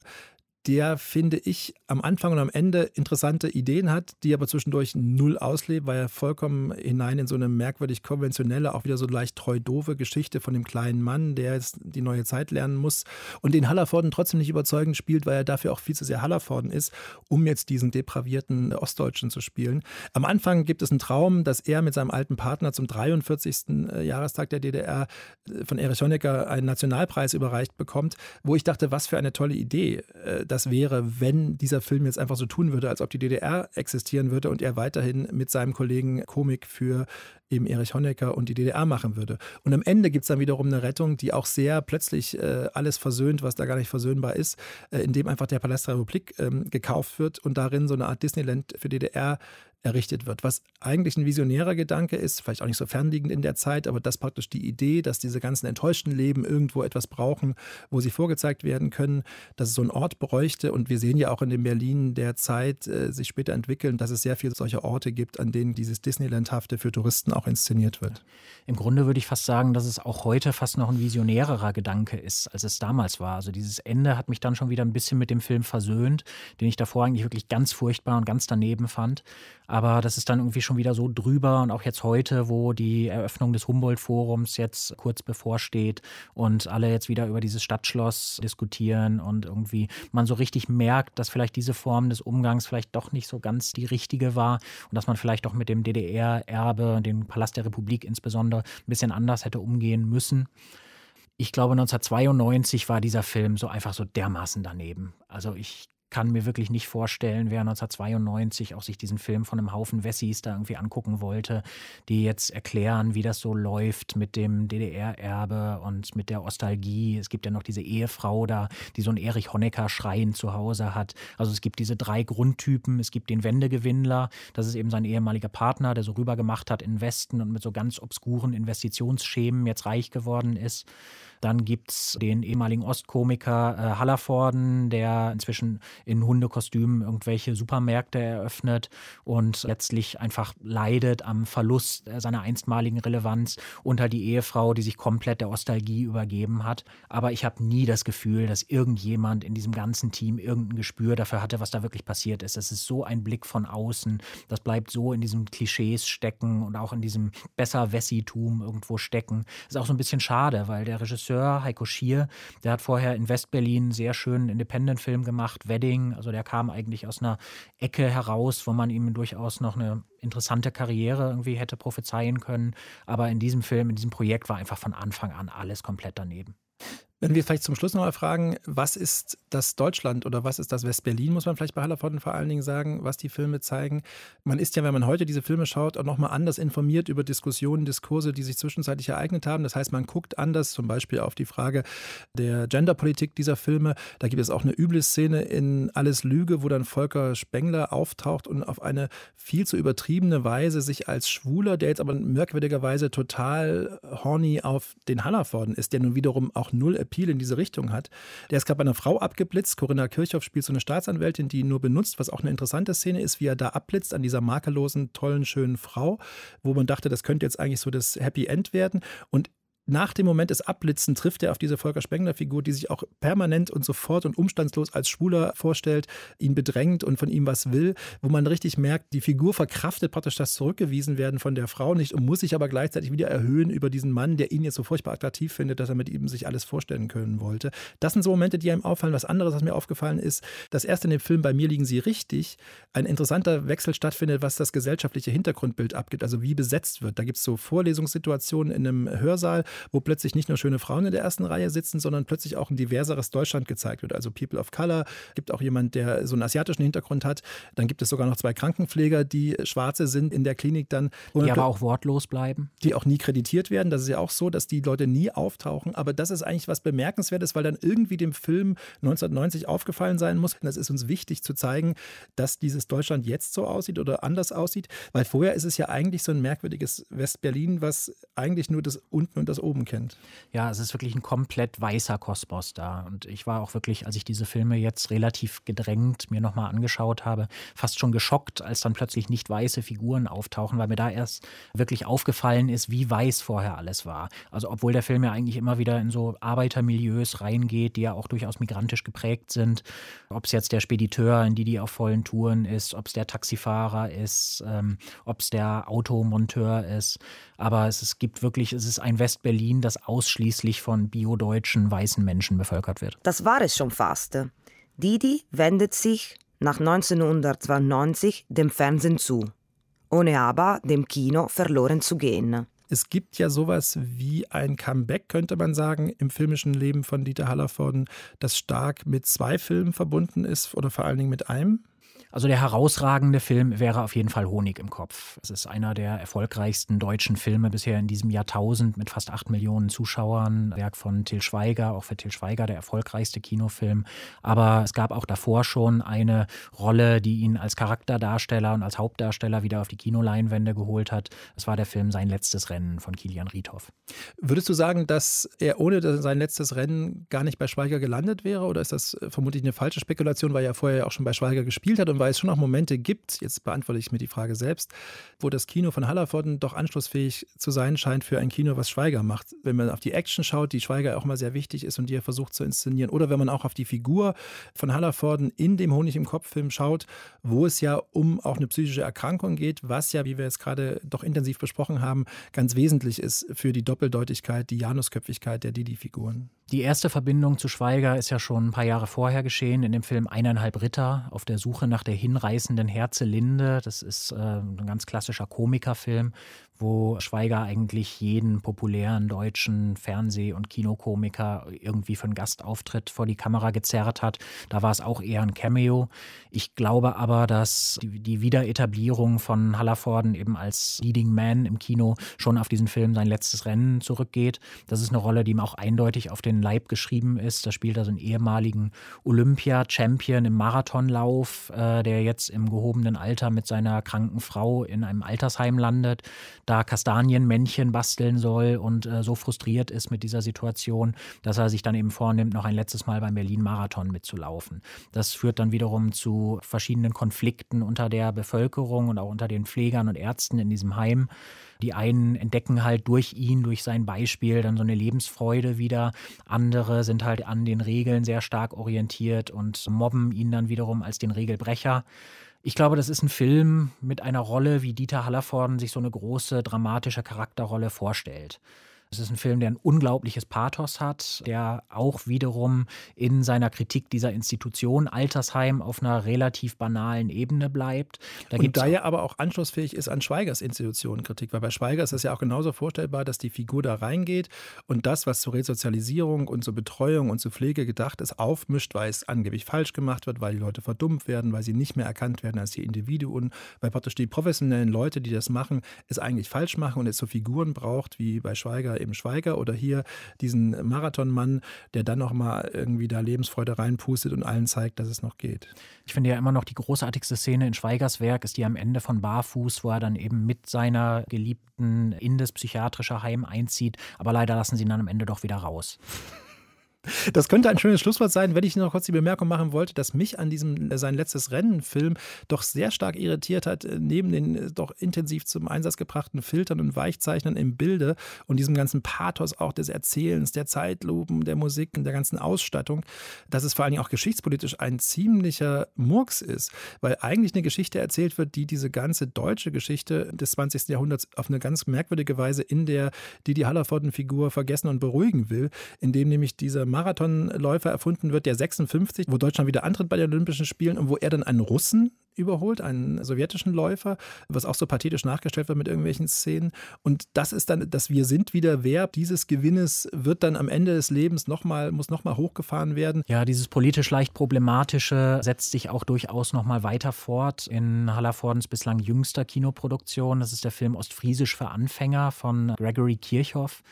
der, finde ich, am Anfang und am Ende interessante Ideen hat, die aber zwischendurch null auslebt, weil er vollkommen hinein in so eine merkwürdig konventionelle, auch wieder so leicht treu doofe Geschichte von dem kleinen Mann, der jetzt die neue Zeit lernen muss und den Hallervorden trotzdem nicht überzeugend spielt, weil er dafür auch viel zu sehr Hallervorden ist, um jetzt diesen depravierten Ostdeutschen zu spielen. Am Anfang gibt es einen Traum, dass er mit seinem alten Partner zum 43. Äh, Jahrestag der DDR äh, von Erich Honecker einen Nationalpreis überreicht bekommt, wo ich dachte, was für eine tolle Idee. Äh, das wäre, wenn dieser Film jetzt einfach so tun würde, als ob die DDR existieren würde und er weiterhin mit seinem Kollegen Komik für eben Erich Honecker und die DDR machen würde. Und am Ende gibt es dann wiederum eine Rettung, die auch sehr plötzlich äh, alles versöhnt, was da gar nicht versöhnbar ist, äh, indem einfach der Palast der Republik ähm, gekauft wird und darin so eine Art Disneyland für DDR errichtet wird. Was eigentlich ein visionärer Gedanke ist, vielleicht auch nicht so fernliegend in der Zeit, aber das praktisch die Idee, dass diese ganzen enttäuschten Leben irgendwo etwas brauchen, wo sie vorgezeigt werden können, dass es so einen Ort bräuchte. Und wir sehen ja auch in dem Berlin der Zeit äh, sich später entwickeln, dass es sehr viele solche Orte gibt, an denen dieses Disneylandhafte für Touristen auch inszeniert wird. Im Grunde würde ich fast sagen, dass es auch heute fast noch ein visionärerer Gedanke ist, als es damals war. Also dieses Ende hat mich dann schon wieder ein bisschen mit dem Film versöhnt, den ich davor eigentlich wirklich ganz furchtbar und ganz daneben fand. Aber das ist dann irgendwie schon wieder so drüber und auch jetzt heute, wo die Eröffnung des Humboldt-Forums jetzt kurz bevorsteht und alle jetzt wieder über dieses Stadtschloss diskutieren und irgendwie man so richtig merkt, dass vielleicht diese Form des Umgangs vielleicht doch nicht so ganz die richtige war und dass man vielleicht auch mit dem DDR-Erbe, dem Palast der Republik insbesondere, ein bisschen anders hätte umgehen müssen ich glaube, 1992 war dieser Film so einfach so dermaßen daneben. Also ich kann mir wirklich nicht vorstellen, wer 1992 auch sich diesen Film von einem Haufen Wessis da irgendwie angucken wollte, die jetzt erklären, wie das so läuft mit dem DDR-Erbe und mit der Ostalgie. Es gibt ja noch diese Ehefrau da, die so einen Erich Honecker-Schrein zu Hause hat. Also es gibt diese drei Grundtypen. Es gibt den Wendegewinnler, das ist eben sein ehemaliger Partner, der so rübergemacht hat in Westen und mit so ganz obskuren Investitionsschemen jetzt reich geworden ist. Dann gibt es den ehemaligen Ostkomiker äh, Hallervorden, der inzwischen in Hundekostümen irgendwelche Supermärkte eröffnet und letztlich einfach leidet am Verlust seiner einstmaligen Relevanz unter die Ehefrau, die sich komplett der Ostalgie übergeben hat. Aber ich habe nie das Gefühl, dass irgendjemand in diesem ganzen Team irgendein Gespür dafür hatte, was da wirklich passiert ist. Es ist so ein Blick von außen. Das bleibt so in diesen Klischees stecken und auch in diesem Besser-Wessitum irgendwo stecken. Ist auch so ein bisschen schade, weil der Regisseur Regisseur Heiko Schier, der hat vorher in Westberlin einen sehr schönen Independent-Film gemacht, Wedding. Also der kam eigentlich aus einer Ecke heraus, wo man ihm durchaus noch eine interessante Karriere irgendwie hätte prophezeien können. Aber in diesem Film, in diesem Projekt war einfach von Anfang an alles komplett daneben. Wenn wir vielleicht zum Schluss noch mal fragen, was ist das Deutschland oder was ist das West-Berlin, muss man vielleicht bei Hallervorden vor allen Dingen sagen, was die Filme zeigen. Man ist ja, wenn man heute diese Filme schaut, auch noch mal anders informiert über Diskussionen, Diskurse, die sich zwischenzeitlich ereignet haben. Das heißt, man guckt anders zum Beispiel auf die Frage der Genderpolitik dieser Filme. Da gibt es auch eine üble Szene in Alles Lüge, wo dann Volker Spengler auftaucht und auf eine viel zu übertriebene Weise sich als Schwuler, der jetzt aber merkwürdigerweise total horny auf den Hallervorden ist, der nun wiederum auch null Appeal in diese Richtung hat. Der ist gerade bei einer Frau abgeblitzt. Corinna Kirchhoff spielt so eine Staatsanwältin, die ihn nur benutzt, was auch eine interessante Szene ist, wie er da abblitzt an dieser makellosen, tollen, schönen Frau, wo man dachte, das könnte jetzt eigentlich so das Happy End werden. Und nach dem Moment des Abblitzen trifft er auf diese Volker Spengler-Figur, die sich auch permanent und sofort und umstandslos als Schwuler vorstellt, ihn bedrängt und von ihm was will, wo man richtig merkt, die Figur verkraftet praktisch das Zurückgewiesen werden von der Frau nicht und muss sich aber gleichzeitig wieder erhöhen über diesen Mann, der ihn jetzt so furchtbar attraktiv findet, dass er mit ihm sich alles vorstellen können wollte. Das sind so Momente, die einem auffallen. Was anderes, was mir aufgefallen ist, dass erst in dem Film Bei mir liegen sie richtig ein interessanter Wechsel stattfindet, was das gesellschaftliche Hintergrundbild abgibt, also wie besetzt wird. Da gibt es so Vorlesungssituationen in einem Hörsaal, wo plötzlich nicht nur schöne Frauen in der ersten Reihe sitzen, sondern plötzlich auch ein diverseres Deutschland gezeigt wird. Also People of Color, gibt auch jemand, der so einen asiatischen Hintergrund hat. Dann gibt es sogar noch zwei Krankenpfleger, die Schwarze sind in der Klinik dann. Die aber auch wortlos bleiben. Die auch nie kreditiert werden. Das ist ja auch so, dass die Leute nie auftauchen. Aber das ist eigentlich was Bemerkenswertes, weil dann irgendwie dem Film 1990 aufgefallen sein muss. Das ist uns wichtig zu zeigen, dass dieses Deutschland jetzt so aussieht oder anders aussieht. Weil vorher ist es ja eigentlich so ein merkwürdiges West-Berlin, was eigentlich nur das unten und das oben kennt. Ja, es ist wirklich ein komplett weißer Kosmos da. Und ich war auch wirklich, als ich diese Filme jetzt relativ gedrängt mir nochmal angeschaut habe, fast schon geschockt, als dann plötzlich nicht weiße Figuren auftauchen, weil mir da erst wirklich aufgefallen ist, wie weiß vorher alles war. Also obwohl der Film ja eigentlich immer wieder in so Arbeitermilieus reingeht, die ja auch durchaus migrantisch geprägt sind. Ob es jetzt der Spediteur, in die die auf vollen Touren ist, ob es der Taxifahrer ist, ähm, ob es der Automonteur ist. Aber es, es gibt wirklich, es ist ein West-Berlin, das ausschließlich von biodeutschen weißen Menschen bevölkert wird. Das war es schon fast. Didi wendet sich nach 1992 dem Fernsehen zu, ohne aber dem Kino verloren zu gehen. Es gibt ja sowas wie ein Comeback, könnte man sagen, im filmischen Leben von Dieter Hallervorden, das stark mit zwei Filmen verbunden ist oder vor allen Dingen mit einem. Also der herausragende Film wäre auf jeden Fall Honig im Kopf. Es ist einer der erfolgreichsten deutschen Filme bisher in diesem Jahrtausend mit fast acht Millionen Zuschauern. Werk von Till Schweiger, auch für Till Schweiger der erfolgreichste Kinofilm. Aber es gab auch davor schon eine Rolle, die ihn als Charakterdarsteller und als Hauptdarsteller wieder auf die Kinoleinwände geholt hat. Es war der Film Sein letztes Rennen von Kilian Riedhoff. Würdest du sagen, dass er ohne sein letztes Rennen gar nicht bei Schweiger gelandet wäre? Oder ist das vermutlich eine falsche Spekulation, weil er vorher auch schon bei Schweiger gespielt hat und weil es schon auch Momente gibt, jetzt beantworte ich mir die Frage selbst, wo das Kino von Hallervorden doch anschlussfähig zu sein scheint für ein Kino, was Schweiger macht. Wenn man auf die Action schaut, die Schweiger auch mal sehr wichtig ist und die er versucht zu inszenieren, oder wenn man auch auf die Figur von Hallervorden in dem Honig im Kopf-Film schaut, wo es ja um auch eine psychische Erkrankung geht, was ja, wie wir jetzt gerade doch intensiv besprochen haben, ganz wesentlich ist für die Doppeldeutigkeit, die Janusköpfigkeit der Didi-Figuren. Die erste Verbindung zu Schweiger ist ja schon ein paar Jahre vorher geschehen in dem Film Eineinhalb Ritter auf der Suche nach der hinreißenden Herzelinde. Das ist äh, ein ganz klassischer Komikerfilm wo Schweiger eigentlich jeden populären deutschen Fernseh- und Kinokomiker irgendwie für einen Gastauftritt vor die Kamera gezerrt hat. Da war es auch eher ein Cameo. Ich glaube aber, dass die, die Wiederetablierung von Hallervorden eben als Leading Man im Kino schon auf diesen Film sein letztes Rennen zurückgeht. Das ist eine Rolle, die ihm auch eindeutig auf den Leib geschrieben ist. Da spielt er so einen ehemaligen Olympia-Champion im Marathonlauf, äh, der jetzt im gehobenen Alter mit seiner kranken Frau in einem Altersheim landet da Kastanienmännchen basteln soll und äh, so frustriert ist mit dieser Situation, dass er sich dann eben vornimmt, noch ein letztes Mal beim Berlin-Marathon mitzulaufen. Das führt dann wiederum zu verschiedenen Konflikten unter der Bevölkerung und auch unter den Pflegern und Ärzten in diesem Heim. Die einen entdecken halt durch ihn, durch sein Beispiel dann so eine Lebensfreude wieder. Andere sind halt an den Regeln sehr stark orientiert und mobben ihn dann wiederum als den Regelbrecher. Ich glaube, das ist ein Film mit einer Rolle, wie Dieter Hallervorden sich so eine große dramatische Charakterrolle vorstellt. Es ist ein Film, der ein unglaubliches Pathos hat, der auch wiederum in seiner Kritik dieser Institution Altersheim auf einer relativ banalen Ebene bleibt. Da und da ja aber auch anschlussfähig ist an Schweigers Institutionenkritik, weil bei Schweiger ist es ja auch genauso vorstellbar, dass die Figur da reingeht und das, was zur Resozialisierung und zur Betreuung und zur Pflege gedacht ist, aufmischt, weil es angeblich falsch gemacht wird, weil die Leute verdummt werden, weil sie nicht mehr erkannt werden als die Individuen, weil praktisch die professionellen Leute, die das machen, es eigentlich falsch machen und es so Figuren braucht, wie bei Schweiger eben Schweiger oder hier diesen Marathonmann, der dann nochmal irgendwie da Lebensfreude reinpustet und allen zeigt, dass es noch geht. Ich finde ja immer noch die großartigste Szene in Schweigers Werk ist die am Ende von Barfuß, wo er dann eben mit seiner Geliebten in das psychiatrische Heim einzieht, aber leider lassen sie ihn dann am Ende doch wieder raus. Das könnte ein schönes Schlusswort sein, wenn ich noch kurz die Bemerkung machen wollte, dass mich an diesem sein letztes Rennen-Film doch sehr stark irritiert hat, äh, neben den äh, doch intensiv zum Einsatz gebrachten Filtern und Weichzeichnern im Bilde und diesem ganzen Pathos auch des Erzählens, der Zeitlupen, der Musik und der ganzen Ausstattung, dass es vor allen Dingen auch geschichtspolitisch ein ziemlicher Murks ist, weil eigentlich eine Geschichte erzählt wird, die diese ganze deutsche Geschichte des 20. Jahrhunderts auf eine ganz merkwürdige Weise in der Didi Hallervorden-Figur vergessen und beruhigen will, indem nämlich dieser Marathonläufer erfunden wird, der 56, wo Deutschland wieder antritt bei den Olympischen Spielen und wo er dann einen Russen überholt, einen sowjetischen Läufer, was auch so pathetisch nachgestellt wird mit irgendwelchen Szenen. Und das ist dann das Wir sind wieder Verb dieses Gewinnes wird dann am Ende des Lebens nochmal, muss nochmal hochgefahren werden. Ja, dieses politisch leicht problematische setzt sich auch durchaus nochmal weiter fort in Hallervordens bislang jüngster Kinoproduktion. Das ist der Film Ostfriesisch für Anfänger von Gregory Kirchhoff.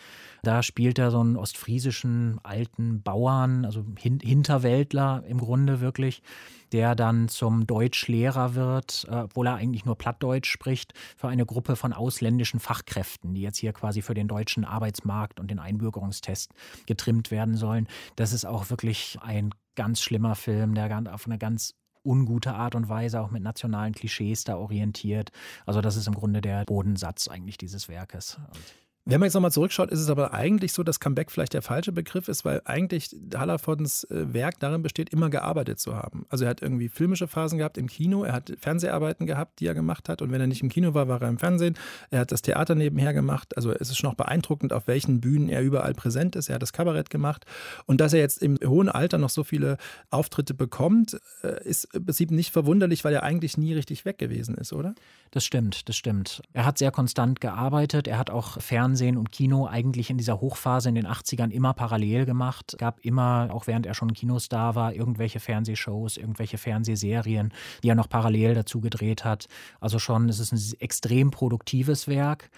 Da spielt er so einen ostfriesischen alten Bauern, also Hin Hinterwäldler im Grunde wirklich, der dann zum Deutschlehrer wird, äh, obwohl er eigentlich nur Plattdeutsch spricht, für eine Gruppe von ausländischen Fachkräften, die jetzt hier quasi für den deutschen Arbeitsmarkt und den Einbürgerungstest getrimmt werden sollen. Das ist auch wirklich ein ganz schlimmer Film, der auf eine ganz ungute Art und Weise auch mit nationalen Klischees da orientiert. Also das ist im Grunde der Bodensatz eigentlich dieses Werkes. Wenn man jetzt nochmal zurückschaut, ist es aber eigentlich so, dass Comeback vielleicht der falsche Begriff ist, weil eigentlich Hallervordens äh, Werk darin besteht, immer gearbeitet zu haben. Also er hat irgendwie filmische Phasen gehabt im Kino, er hat Fernseharbeiten gehabt, die er gemacht hat und wenn er nicht im Kino war, war er im Fernsehen. Er hat das Theater nebenher gemacht. Also es ist schon auch beeindruckend, auf welchen Bühnen er überall präsent ist. Er hat das Kabarett gemacht und dass er jetzt im hohen Alter noch so viele Auftritte bekommt, äh, ist im Prinzip nicht verwunderlich, weil er eigentlich nie richtig weg gewesen ist, oder? Das stimmt, das stimmt. Er hat sehr konstant gearbeitet, er hat auch Fernsehen Fernsehen und Kino eigentlich in dieser Hochphase in den 80ern immer parallel gemacht. Gab immer, auch während er schon Kinostar war, irgendwelche Fernsehshows, irgendwelche Fernsehserien, die er noch parallel dazu gedreht hat. Also schon, es ist ein extrem produktives Werk.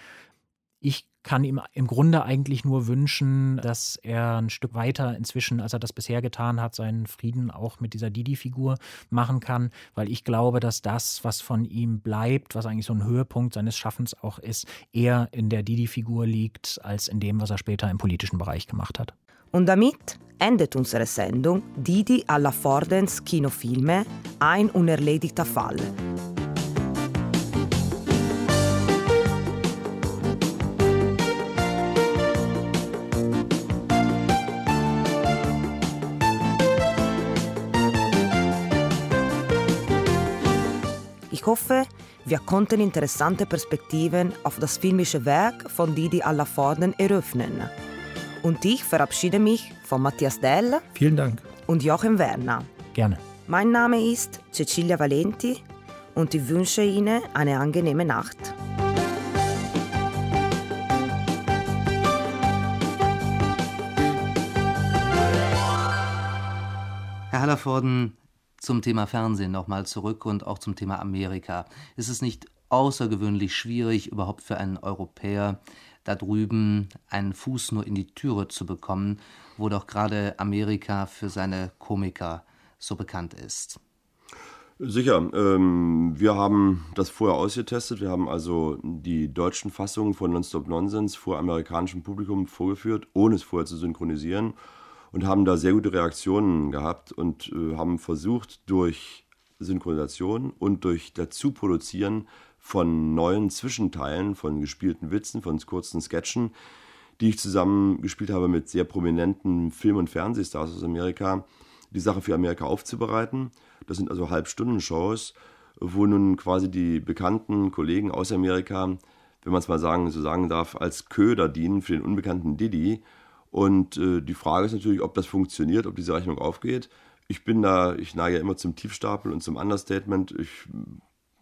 Ich kann ihm im Grunde eigentlich nur wünschen, dass er ein Stück weiter inzwischen, als er das bisher getan hat, seinen Frieden auch mit dieser Didi-Figur machen kann, weil ich glaube, dass das, was von ihm bleibt, was eigentlich so ein Höhepunkt seines Schaffens auch ist, eher in der Didi-Figur liegt, als in dem, was er später im politischen Bereich gemacht hat. Und damit endet unsere Sendung Didi alla Fordens Kinofilme Ein unerledigter Fall. Hoffe, wir konnten interessante Perspektiven auf das filmische Werk von Didi Allaforden eröffnen. Und ich verabschiede mich von Matthias Dell. Vielen Dank. Und Joachim Werner. Gerne. Mein Name ist Cecilia Valenti und ich wünsche Ihnen eine angenehme Nacht. Herr Hallervorden, zum Thema Fernsehen nochmal zurück und auch zum Thema Amerika. Ist es nicht außergewöhnlich schwierig, überhaupt für einen Europäer da drüben einen Fuß nur in die Türe zu bekommen, wo doch gerade Amerika für seine Komiker so bekannt ist? Sicher. Ähm, wir haben das vorher ausgetestet. Wir haben also die deutschen Fassungen von Nonstop Nonsense vor amerikanischem Publikum vorgeführt, ohne es vorher zu synchronisieren und haben da sehr gute Reaktionen gehabt und äh, haben versucht, durch Synchronisation und durch Dazuproduzieren von neuen Zwischenteilen, von gespielten Witzen, von kurzen Sketchen, die ich zusammen gespielt habe mit sehr prominenten Film- und Fernsehstars aus Amerika, die Sache für Amerika aufzubereiten. Das sind also Halbstunden-Shows, wo nun quasi die bekannten Kollegen aus Amerika, wenn man es mal sagen, so sagen darf, als Köder dienen für den unbekannten Diddy und äh, die Frage ist natürlich, ob das funktioniert, ob diese Rechnung aufgeht. Ich bin da, ich neige immer zum Tiefstapel und zum Understatement. Ich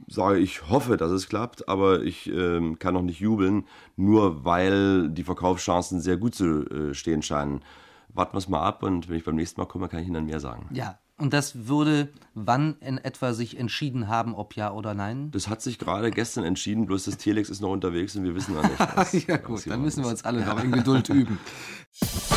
sage, ich hoffe, dass es klappt, aber ich äh, kann noch nicht jubeln, nur weil die Verkaufschancen sehr gut zu äh, stehen scheinen. Warten wir es mal ab und wenn ich beim nächsten Mal komme, kann ich Ihnen dann mehr sagen. Ja, und das würde wann in etwa sich entschieden haben, ob ja oder nein? Das hat sich gerade gestern entschieden, bloß das Telex ist noch unterwegs und wir wissen noch nicht. Was, [LAUGHS] ja gut, dann müssen wir uns alle noch in Geduld üben. [LAUGHS]